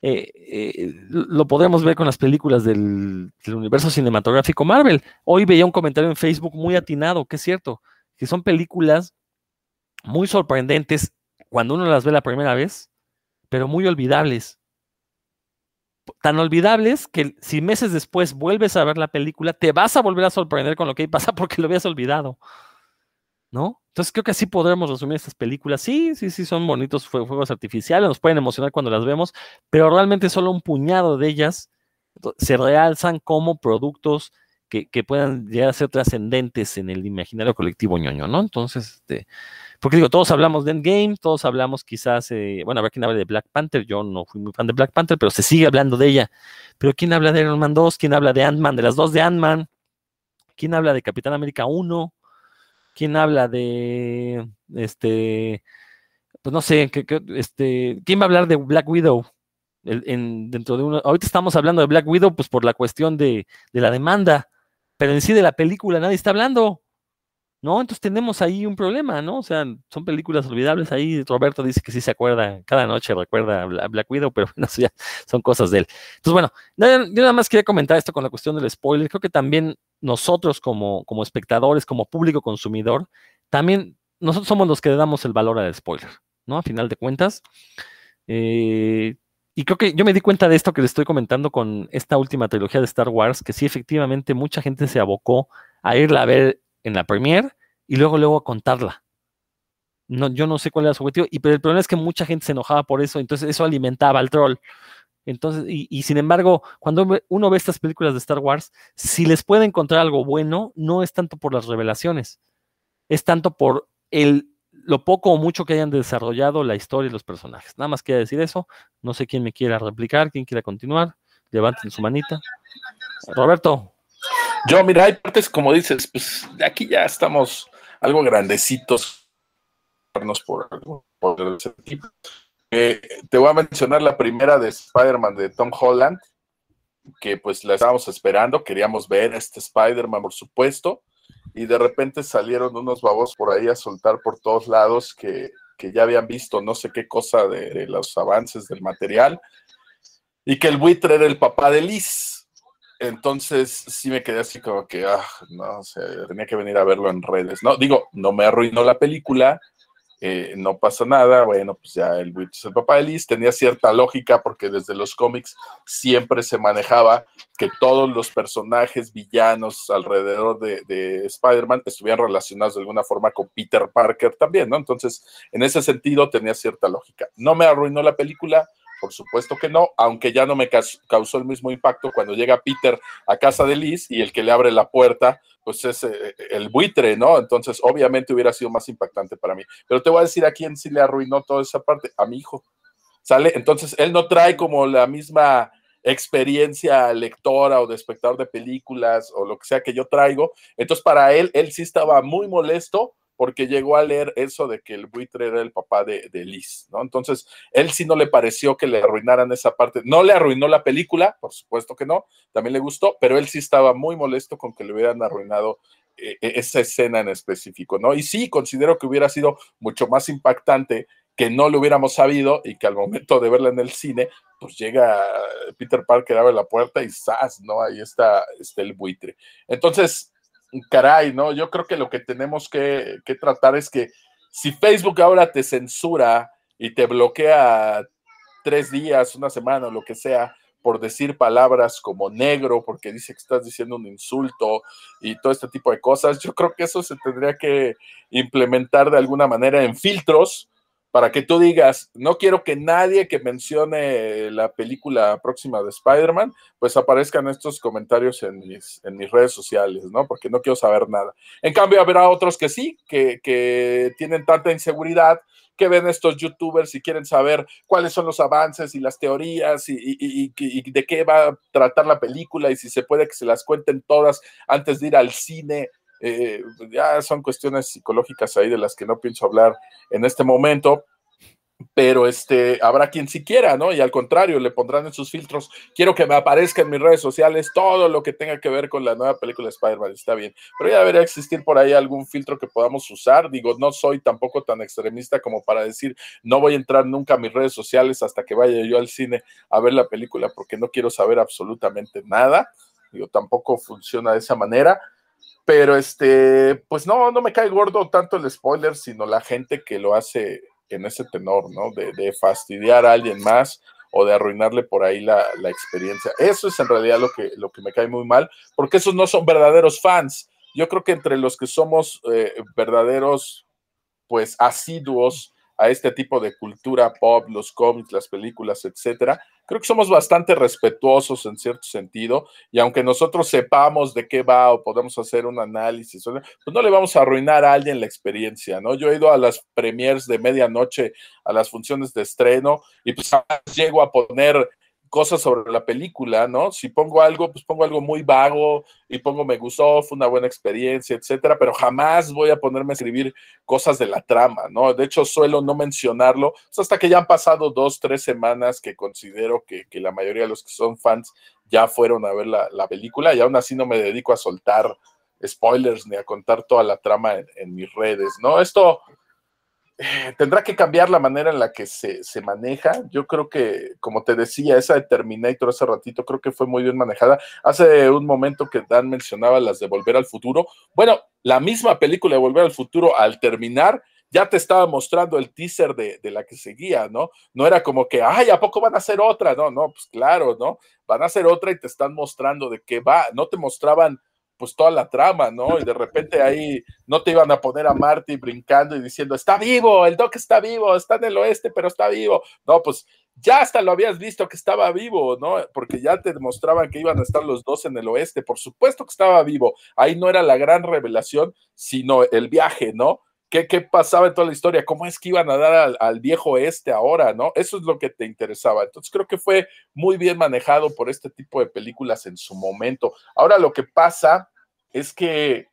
eh, eh, lo podemos ver con las películas del, universo cinematográfico Marvel. Hoy veía un comentario en Facebook muy atinado, que es cierto que son películas muy sorprendentes cuando uno las ve la primera vez, pero muy olvidables. Tan olvidables que si meses después vuelves a ver la película, te vas a volver a sorprender con lo que pasa porque lo habías olvidado. ¿No? Entonces creo que así podremos resumir estas películas. Sí, sí, sí, son bonitos fuegos artificiales, nos pueden emocionar cuando las vemos, pero realmente solo un puñado de ellas se realzan como productos que, puedan llegar a ser trascendentes en el imaginario colectivo ñoño, ¿no? Entonces, este, porque digo, todos hablamos de Endgame, todos hablamos quizás, eh, bueno, a ver quién habla de Black Panther, yo no fui muy fan de Black Panther, pero se sigue hablando de ella. Pero ¿quién habla de Iron Man 2? ¿Quién habla de Ant-Man, de las dos de Ant-Man? ¿Quién habla de Capitán América 1? ¿Quién habla de, este, pues no sé, este, ¿quién va a hablar de Black Widow? en, dentro de uno, ahorita estamos hablando de Black Widow, pues por la cuestión de la demanda, pero en sí de la película nadie está hablando. ¿No? Entonces tenemos ahí un problema, ¿no? O sea, son películas olvidables. Ahí Roberto dice que sí se acuerda, cada noche recuerda a Black Widow, pero bueno, son cosas de él. Entonces, bueno, yo nada más quería comentar esto con la cuestión del spoiler. Creo que también nosotros como, como espectadores, como público consumidor, también nosotros somos los que le damos el valor al spoiler, ¿no? A final de cuentas. Eh, y creo que yo me di cuenta de esto que les estoy comentando con esta última trilogía de Star Wars, que sí, efectivamente, mucha gente se abocó a irla a ver en la premiere y luego, luego a contarla. No, yo no sé cuál era su objetivo, y, pero el problema es que mucha gente se enojaba por eso, entonces eso alimentaba al troll. Entonces, y, y, sin embargo, cuando uno ve estas películas de Star Wars, si les puede encontrar algo bueno, no es tanto por las revelaciones, es tanto por el lo poco o mucho que hayan desarrollado la historia y los personajes. Nada más quería decir eso. No sé quién me quiera replicar, quién quiera continuar. Levanten su manita. Roberto. Yo, mira, hay partes, como dices, pues aquí ya estamos algo grandecitos por, por ese tipo. Eh, te voy a mencionar la primera de Spider-Man de Tom Holland, que pues la estábamos esperando, queríamos ver este Spider-Man, por supuesto y de repente salieron unos babos por ahí a soltar por todos lados que, ya habían visto no sé qué cosa de, los avances del material y que el buitre era el papá de Liz. Entonces sí me quedé así como que, ah, no, o sea, tenía que venir a verlo en redes. No, digo, no me arruinó la película, eh, no pasa nada, bueno, pues ya el buitre es el papá de Liz, tenía cierta lógica porque desde los cómics siempre se manejaba que todos los personajes villanos alrededor de, Spider-Man estuvieran relacionados de alguna forma con Peter Parker también, ¿no? Entonces, en ese sentido tenía cierta lógica. No me arruinó la película, por supuesto que no, aunque ya no me causó el mismo impacto cuando llega Peter a casa de Liz y el que le abre la puerta, pues es eh, el buitre, ¿no? Entonces, obviamente hubiera sido más impactante para mí. Pero te voy a decir a quién sí le arruinó toda esa parte, a mi hijo. ¿Sale? Entonces, él no trae como la misma experiencia lectora o de espectador de películas o lo que sea que yo traigo. Entonces, para él, él sí estaba muy molesto porque llegó a leer eso de que el buitre era el papá de, Liz, ¿no? Entonces, él sí no le pareció que le arruinaran esa parte. No le arruinó la película, por supuesto que no, también le gustó, pero él sí estaba muy molesto con que le hubieran arruinado eh, esa escena en específico, ¿no? Y sí, considero que hubiera sido mucho más impactante que no lo hubiéramos sabido y que al momento de verla en el cine, pues llega Peter Parker, abre la puerta y ¡zas! ¿no? Ahí está, está el buitre. Entonces, caray, ¿no? Yo creo que lo que tenemos que, que tratar es que si Facebook ahora te censura y te bloquea tres días, una semana, lo que sea, por decir palabras como negro, porque dice que estás diciendo un insulto y todo este tipo de cosas. Yo creo que eso se tendría que implementar de alguna manera en filtros para que tú digas, no quiero que nadie que mencione la película próxima de Spider-Man, pues aparezcan estos comentarios en mis, en mis redes sociales, ¿no? Porque no quiero saber nada. En cambio, habrá otros que sí, que, que tienen tanta inseguridad que ven estos youtubers y quieren saber cuáles son los avances y las teorías y, de qué va a tratar la película y si se puede que se las cuenten todas antes de ir al cine. Eh, ya son cuestiones psicológicas ahí de las que no pienso hablar en este momento, pero este, habrá quien siquiera, ¿no? Y al contrario, le pondrán en sus filtros, quiero que me aparezca en mis redes sociales todo lo que tenga que ver con la nueva película de Spider-Man, está bien, pero ya debería existir por ahí algún filtro que podamos usar, digo, no soy tampoco tan extremista como para decir, no voy a entrar nunca a mis redes sociales hasta que vaya yo al cine a ver la película porque no quiero saber absolutamente nada, digo, tampoco funciona de esa manera, pero este, pues no, no me cae gordo tanto el spoiler, sino la gente que lo hace en ese tenor, ¿no? De, fastidiar a alguien más o de arruinarle por ahí la, experiencia. Eso es en realidad lo que, lo que me cae muy mal, porque esos no son verdaderos fans. Yo creo que entre los que somos eh, verdaderos, pues, asiduos a este tipo de cultura pop, los cómics, las películas, etcétera, creo que somos bastante respetuosos en cierto sentido y aunque nosotros sepamos de qué va o podemos hacer un análisis, pues no le vamos a arruinar a alguien la experiencia, ¿no? Yo he ido a las premiers de medianoche, a las funciones de estreno y pues llego a poner cosas sobre la película, ¿no? Si pongo algo, pues pongo algo muy vago y pongo me gustó, fue una buena experiencia, etcétera, pero jamás voy a ponerme a escribir cosas de la trama, ¿no? De hecho, suelo no mencionarlo pues, hasta que ya han pasado dos, tres semanas que considero que, la mayoría de los que son fans ya fueron a ver la, película y aún así no me dedico a soltar spoilers ni a contar toda la trama en, en mis redes, ¿no? Esto tendrá que cambiar la manera en la que se, maneja. Yo creo que, como te decía, esa de Terminator hace ratito creo que fue muy bien manejada. Hace un momento que Dan mencionaba las de Volver al Futuro. Bueno, la misma película de Volver al Futuro al terminar ya te estaba mostrando el teaser de, de, la que seguía, ¿no? No era como que, ay, ¿a poco van a hacer otra? No, no, pues claro, ¿no? Van a hacer otra y te están mostrando de qué va. No te mostraban pues toda la trama, ¿no? Y de repente ahí no te iban a poner a Marty brincando y diciendo, está vivo, el Doc está vivo, está en el oeste, pero está vivo. No, pues ya hasta lo habías visto que estaba vivo, ¿no? Porque ya te demostraban que iban a estar los dos en el oeste. Por supuesto que estaba vivo. Ahí no era la gran revelación, sino el viaje, ¿no? ¿Qué, qué pasaba en toda la historia? ¿Cómo es que iban a dar al, al, viejo oeste ahora, no? Eso es lo que te interesaba. Entonces creo que fue muy bien manejado por este tipo de películas en su momento. Ahora lo que pasa es que,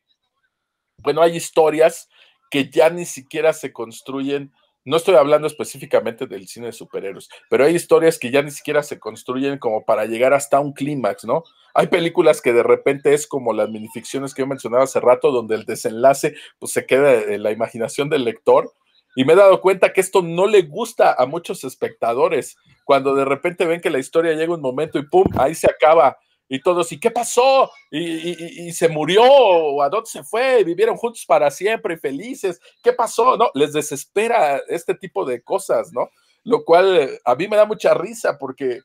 bueno, hay historias que ya ni siquiera se construyen. No estoy hablando específicamente del cine de superhéroes, pero hay historias que ya ni siquiera se construyen como para llegar hasta un clímax, ¿no? Hay películas que de repente es como las minificciones que yo mencionaba hace rato, donde el desenlace pues se queda en la imaginación del lector. Y me he dado cuenta que esto no le gusta a muchos espectadores, cuando de repente ven que la historia llega un momento y ¡pum! Ahí se acaba y todos, ¿y qué pasó? ¿Y, se murió? ¿O a dónde se fue? ¿Vivieron juntos para siempre felices? ¿Qué pasó? No, les desespera este tipo de cosas, ¿no? Lo cual eh, a mí me da mucha risa porque,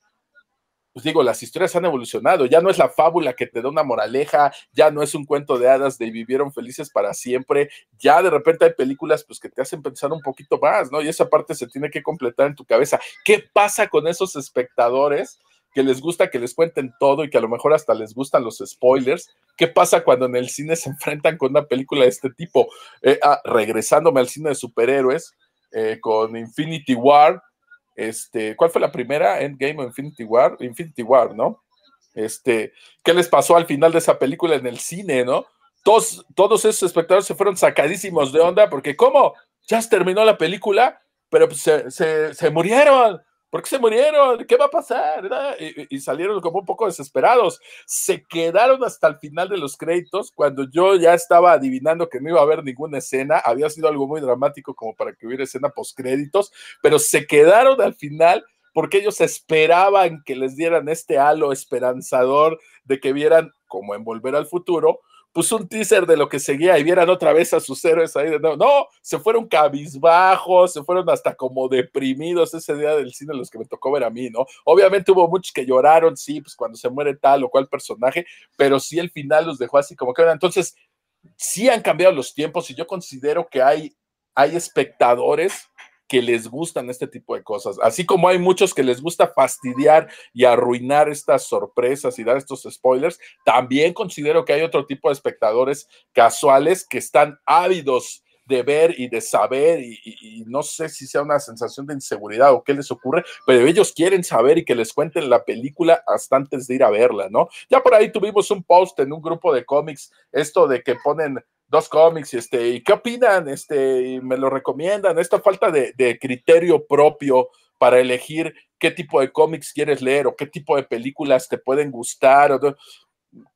pues digo, las historias han evolucionado. Ya no es la fábula que te da una moraleja, ya no es un cuento de hadas de vivieron felices para siempre. Ya de repente hay películas pues que te hacen pensar un poquito más, ¿no? Y esa parte se tiene que completar en tu cabeza. ¿Qué pasa con esos espectadores? Que les gusta que les cuenten todo y que a lo mejor hasta les gustan los spoilers. ¿Qué pasa cuando en el cine se enfrentan con una película de este tipo? Eh, ah, regresándome al cine de superhéroes, eh, con Infinity War, este, ¿cuál fue la primera? Endgame o Infinity War? Infinity War, ¿no? Este, ¿qué les pasó al final de esa película en el cine, no? Todos, todos esos espectadores se fueron sacadísimos de onda porque, ¿cómo? Ya terminó la película, pero se, se murieron ¿Por qué se murieron? ¿Qué va a pasar? Y, salieron como un poco desesperados. Se quedaron hasta el final de los créditos cuando yo ya estaba adivinando que no iba a haber ninguna escena. Había sido algo muy dramático como para que hubiera escena post créditos, pero se quedaron al final porque ellos esperaban que les dieran este halo esperanzador de que vieran, como en Volver al Futuro, pues un teaser de lo que seguía y vieran otra vez a sus héroes ahí nuevo. No, se fueron cabizbajos, se fueron hasta como deprimidos ese día del cine, los que me tocó ver a mí, ¿no? Obviamente hubo muchos que lloraron, sí, pues cuando se muere tal o cual personaje, pero sí el final los dejó así como que, entonces, sí han cambiado los tiempos y yo considero que hay, hay espectadores que les gustan este tipo de cosas. Así como hay muchos que les gusta fastidiar y arruinar estas sorpresas y dar estos spoilers, también considero que hay otro tipo de espectadores casuales que están ávidos de ver y de saber y, no sé si sea una sensación de inseguridad o qué les ocurre, pero ellos quieren saber y que les cuenten la película hasta antes de ir a verla, ¿no? Ya por ahí tuvimos un post en un grupo de cómics, esto de que ponen dos cómics, este, ¿y qué opinan? Este, me lo recomiendan, esta falta de, criterio propio para elegir qué tipo de cómics quieres leer o qué tipo de películas te pueden gustar.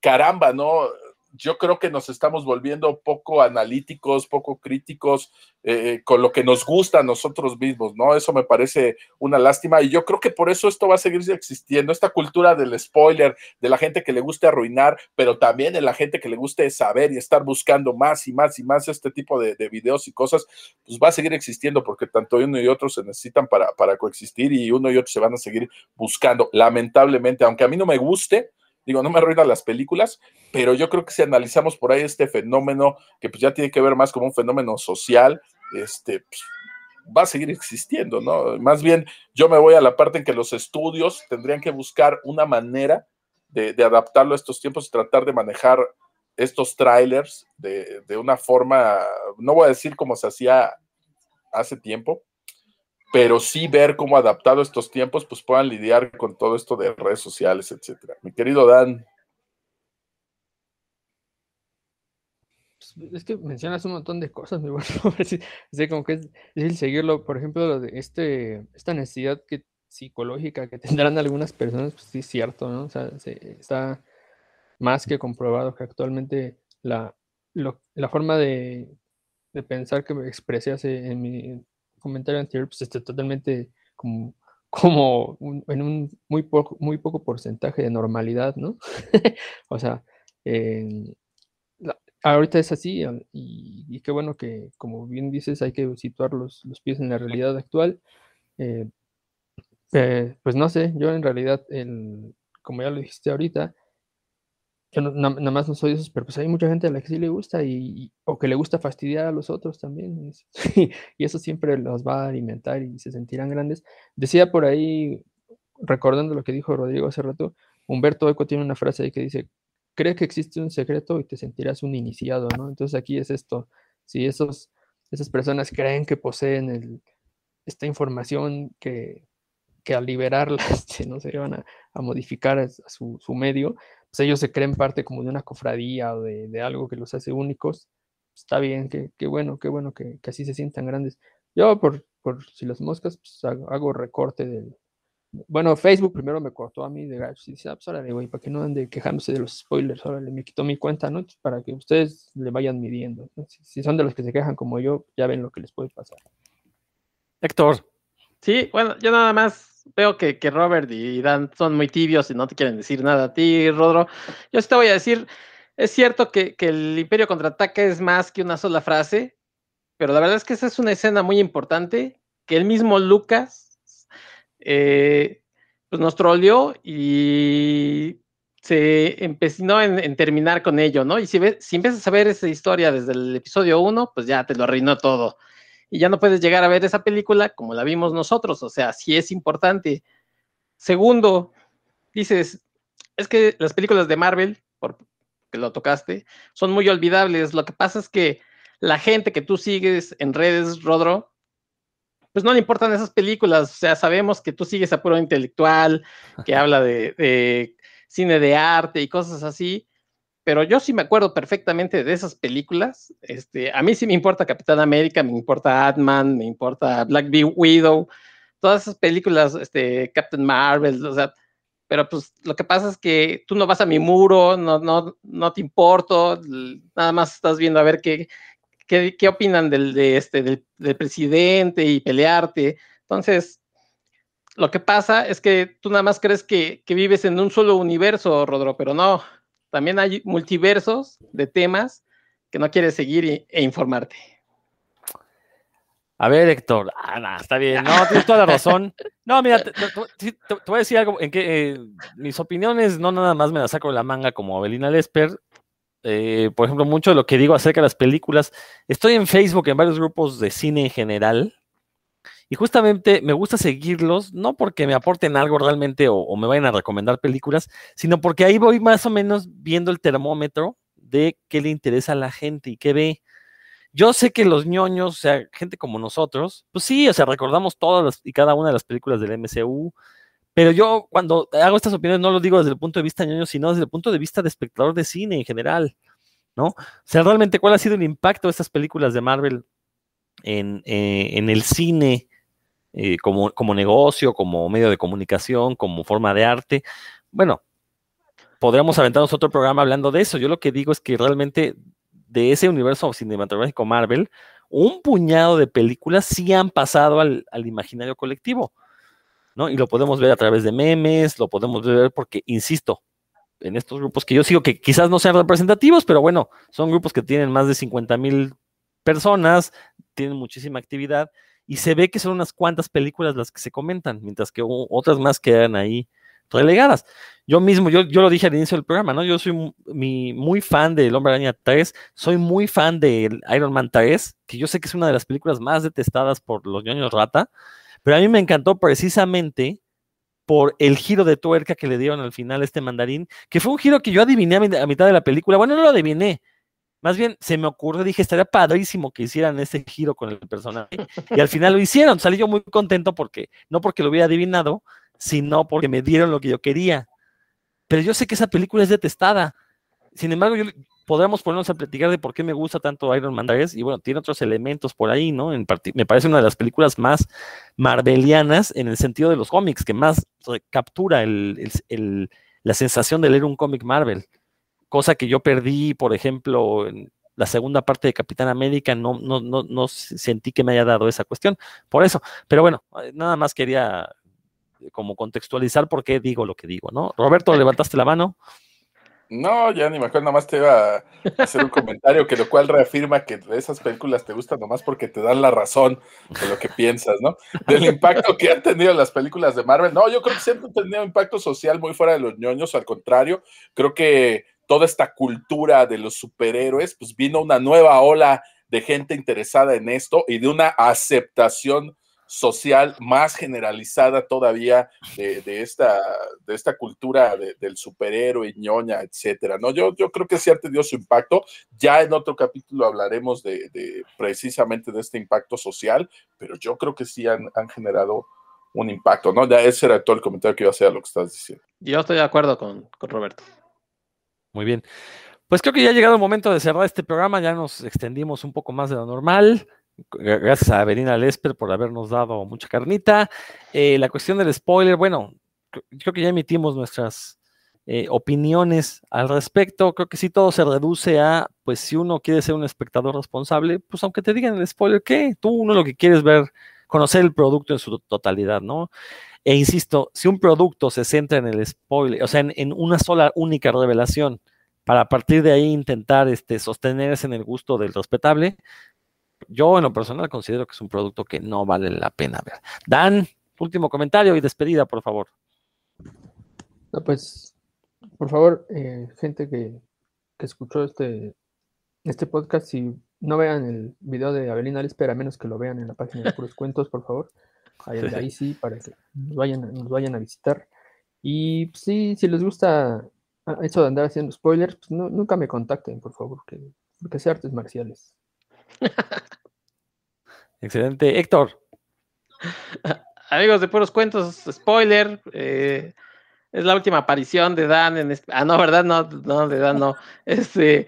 Caramba, ¿no? Yo creo que nos estamos volviendo poco analíticos, poco críticos eh, con lo que nos gusta a nosotros mismos, ¿no? Eso me parece una lástima y yo creo que por eso esto va a seguir existiendo, esta cultura del spoiler, de la gente que le guste arruinar, pero también de la gente que le guste saber y estar buscando más y más y más este tipo de, videos y cosas, pues va a seguir existiendo porque tanto uno y otro se necesitan para, para coexistir y uno y otro se van a seguir buscando, lamentablemente, aunque a mí no me guste, Digo, no me arruinan las películas, pero yo creo que si analizamos por ahí este fenómeno, que pues ya tiene que ver más como un fenómeno social, este, pues, va a seguir existiendo, ¿no? Más bien, yo me voy a la parte en que los estudios tendrían que buscar una manera de, adaptarlo a estos tiempos y tratar de manejar estos trailers de, de, una forma, no voy a decir como se hacía hace tiempo, pero sí ver cómo adaptado estos tiempos, pues puedan lidiar con todo esto de redes sociales, etcétera. Mi querido Dan. Pues, es que mencionas un montón de cosas, mi bueno. sí, como que es difícil seguirlo. Por ejemplo, lo de este, esta necesidad que, psicológica que tendrán algunas personas, pues sí es cierto, ¿no? O sea, está más que comprobado que actualmente la, la forma de, de pensar que me expresé hace en mi, comentario anterior, pues está totalmente como, como en un muy poco, muy poco porcentaje de normalidad, ¿no? o sea, ahorita es así y, qué bueno que, como bien dices, hay que situar los, los pies en la realidad actual. Eh, eh, pues no sé, yo en realidad, el, como ya lo dijiste ahorita, yo nada más no soy de esos, pero pues hay mucha gente a la que sí le gusta y, o que le gusta fastidiar a los otros también. Y, eso siempre los va a alimentar y se sentirán grandes. Decía por ahí, recordando lo que dijo Rodrigo hace rato, Humberto Eco tiene una frase ahí que dice, cree que existe un secreto y te sentirás un iniciado, ¿no? Entonces aquí es esto, si esos, esas personas creen que poseen esta información que, que al liberarla este, no se van a, modificar a, su, su medio, pues, ellos se creen parte como de una cofradía o de, algo que los hace únicos. Está bien, qué bueno, qué bueno que, así se sientan grandes. Yo, por, por si las moscas, pues hago, recorte del. Bueno, Facebook primero me cortó a mí de gatos y dice, ah, pues órale, güey, para que no ande quejándose de los spoilers, órale, me quitó mi cuenta, ¿no? Para que ustedes le vayan midiendo. Si, si son de los que se quejan como yo, ya ven lo que les puede pasar. Héctor. Sí, bueno, yo nada más veo que, Robert y Dan son muy tibios y no te quieren decir nada a ti, Rodro. Yo sí te voy a decir, es cierto que, el Imperio contraataca es más que una sola frase, pero la verdad es que esa es una escena muy importante que el mismo Lucas eh, pues nos troleó y se empecinó en, terminar con ello, ¿no? Y si, si empiezas a ver esa historia desde el episodio 1, pues ya te lo arruinó todo y ya no puedes llegar a ver esa película como la vimos nosotros, o sea, sí es importante. Segundo, dices, es que las películas de Marvel, porque lo tocaste, son muy olvidables. Lo que pasa es que la gente que tú sigues en redes, Rodro, pues no le importan esas películas. O sea, sabemos que tú sigues a puro intelectual, que habla de, de cine de arte y cosas así pero yo sí me acuerdo perfectamente de esas películas. Este, a mí sí me importa Capitán América, me importa Ant-Man, me importa Black Widow, todas esas películas, este, Captain Marvel, o sea, pero pues lo que pasa es que tú no vas a mi muro, no, no, no te importo, nada más estás viendo a ver qué, qué, qué opinan del, de este, del, del presidente y pelearte. Entonces, lo que pasa es que tú nada más crees que, que, vives en un solo universo, Rodro, pero no. También hay multiversos de temas que no quieres seguir e, informarte. A ver, Héctor, ah, está bien, no, tienes toda la razón. No, mira, te voy a decir algo, en que eh, mis opiniones no nada más me las saco de la manga como Abelina Lesper. Eh, por ejemplo, mucho de lo que digo acerca de las películas, estoy en Facebook en varios grupos de cine en general, y justamente me gusta seguirlos, no porque me aporten algo realmente o, me vayan a recomendar películas, sino porque ahí voy más o menos viendo el termómetro de qué le interesa a la gente y qué ve. Yo sé que los ñoños, o sea, gente como nosotros, pues sí, o sea, recordamos todas las, y cada una de las películas del MCU, pero yo cuando hago estas opiniones no lo digo desde el punto de vista ñoño, sino desde el punto de vista de espectador de cine en general, ¿no? O sea, realmente cuál ha sido el impacto de estas películas de Marvel en, eh, en el cine eh, como, como negocio, como medio de comunicación, como forma de arte. Bueno, podríamos aventarnos otro programa hablando de eso. Yo lo que digo es que realmente de ese universo cinematográfico Marvel, un puñado de películas sí han pasado al, al, imaginario colectivo, ¿no? Y lo podemos ver a través de memes, lo podemos ver porque, insisto, en estos grupos que yo sigo, que quizás no sean representativos, pero bueno, son grupos que tienen más de 50 mil personas, tienen muchísima actividad, y se ve que son unas cuantas películas las que se comentan, mientras que otras más quedan ahí relegadas. Yo mismo, yo, yo lo dije al inicio del programa, ¿no? Yo soy muy, fan del Hombre Araña 3, soy muy fan de Iron Man 3, que yo sé que es una de las películas más detestadas por los ñoños rata, pero a mí me encantó precisamente por el giro de tuerca que le dieron al final a este mandarín, que fue un giro que yo adiviné a mitad de la película. Bueno, no lo adiviné, más bien se me ocurrió, dije, estaría padrísimo que hicieran ese giro con el personaje. Y al final lo hicieron, salí yo muy contento porque, no porque lo hubiera adivinado, sino porque me dieron lo que yo quería. Pero yo sé que esa película es detestada. Sin embargo, podríamos ponernos a platicar de por qué me gusta tanto Iron Man 3 y bueno, tiene otros elementos por ahí, ¿no? Me parece una de las películas más marvelianas en el sentido de los cómics, que más captura el, la sensación de leer un cómic Marvel. Cosa que yo perdí, por ejemplo, en la segunda parte de Capitán América, no, no, no, no sentí que me haya dado esa cuestión. Por eso, pero bueno, nada más quería como contextualizar por qué digo lo que digo, ¿no? Roberto, levantaste la mano. No, ya ni me acuerdo, nada más te iba a hacer un comentario que lo cual reafirma que esas películas te gustan nomás porque te dan la razón de lo que piensas, ¿no? Del impacto que han tenido las películas de Marvel. No, yo creo que siempre han tenido impacto social muy fuera de los ñoños, al contrario, creo que toda esta cultura de los superhéroes, pues vino una nueva ola de gente interesada en esto y de una aceptación social más generalizada todavía de, esta, de esta cultura de, del superhéroe, ñoña, etcétera. ¿no? Yo, yo creo que sí tenido su impacto. Ya en otro capítulo hablaremos de, de precisamente de este impacto social, pero yo creo que sí han, han, generado un impacto, ¿no? Ya ese era todo el comentario que iba a hacer a lo que estás diciendo. Yo estoy de acuerdo con, con Roberto. Muy bien. Pues creo que ya ha llegado el momento de cerrar este programa, ya nos extendimos un poco más de lo normal. Gracias a Avelina Lesper por habernos dado mucha carnita. Eh, la cuestión del spoiler, bueno, creo que ya emitimos nuestras eh, opiniones al respecto. Creo que sí todo se reduce a, pues si uno quiere ser un espectador responsable, pues aunque te digan el spoiler, ¿qué? Tú uno lo que quieres ver, conocer el producto en su totalidad, ¿no? E insisto, si un producto se centra en el spoiler, o sea, en, una sola única revelación, para a partir de ahí intentar este, sostenerse en el gusto del respetable, yo en lo personal considero que es un producto que no vale la pena ver. Dan, último comentario y despedida, por favor. No, pues, por favor, eh, gente que, que, escuchó este, este podcast, si no vean el video de Avelina Lesper, a menos que lo vean en la página de Puros Cuentos, por favor. Ahí, ahí sí, para que nos vayan, nos vayan a visitar. Y pues, sí, si les gusta eso de andar haciendo spoilers, pues no, nunca me contacten, por favor, que, porque sé artes marciales. Excelente. Héctor. Amigos de Puros Cuentos, spoiler. Eh, es la última aparición de Dan en este. Ah, no, ¿verdad? No, no, de Dan no. Este.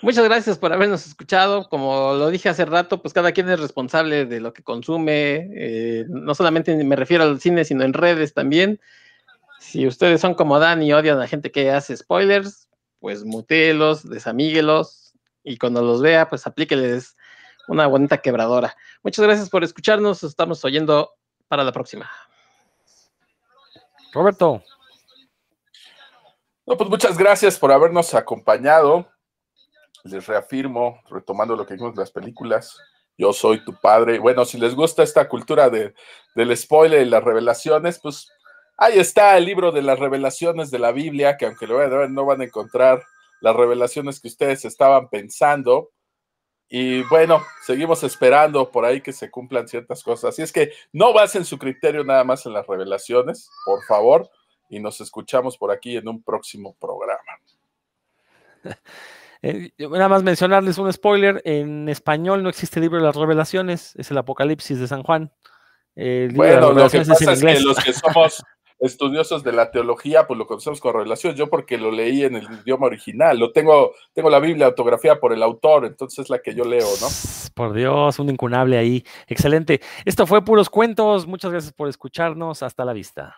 Muchas gracias por habernos escuchado. Como lo dije hace rato, pues cada quien es responsable de lo que consume. Eh, no solamente me refiero al cine, sino en redes también. Si ustedes son como Dan y odian a la gente que hace spoilers, pues mutélos, desamíguelos y cuando los vea, pues aplíqueles una bonita quebradora. Muchas gracias por escucharnos. Estamos oyendo para la próxima. Roberto. No, pues muchas gracias por habernos acompañado. Les reafirmo, retomando lo que vimos en las películas, yo soy tu padre. Bueno, si les gusta esta cultura de, del spoiler y las revelaciones, pues ahí está el libro de las revelaciones de la Biblia, que aunque lo ver, no van a encontrar las revelaciones que ustedes estaban pensando. Y bueno, seguimos esperando por ahí que se cumplan ciertas cosas. Así es que no basen su criterio nada más en las revelaciones, por favor, y nos escuchamos por aquí en un próximo programa. Eh, nada más mencionarles un spoiler, en español no existe el libro de las revelaciones, es el Apocalipsis de San Juan. bueno, lo que pasa es, que los que somos estudiosos de la teología, pues lo conocemos con revelación, yo porque lo leí en el idioma original, lo tengo, tengo la Biblia autografía por el autor, entonces es la que yo leo, ¿no? Por Dios, un incunable ahí. Excelente. Esto fue Puros Cuentos, muchas gracias por escucharnos, hasta la vista.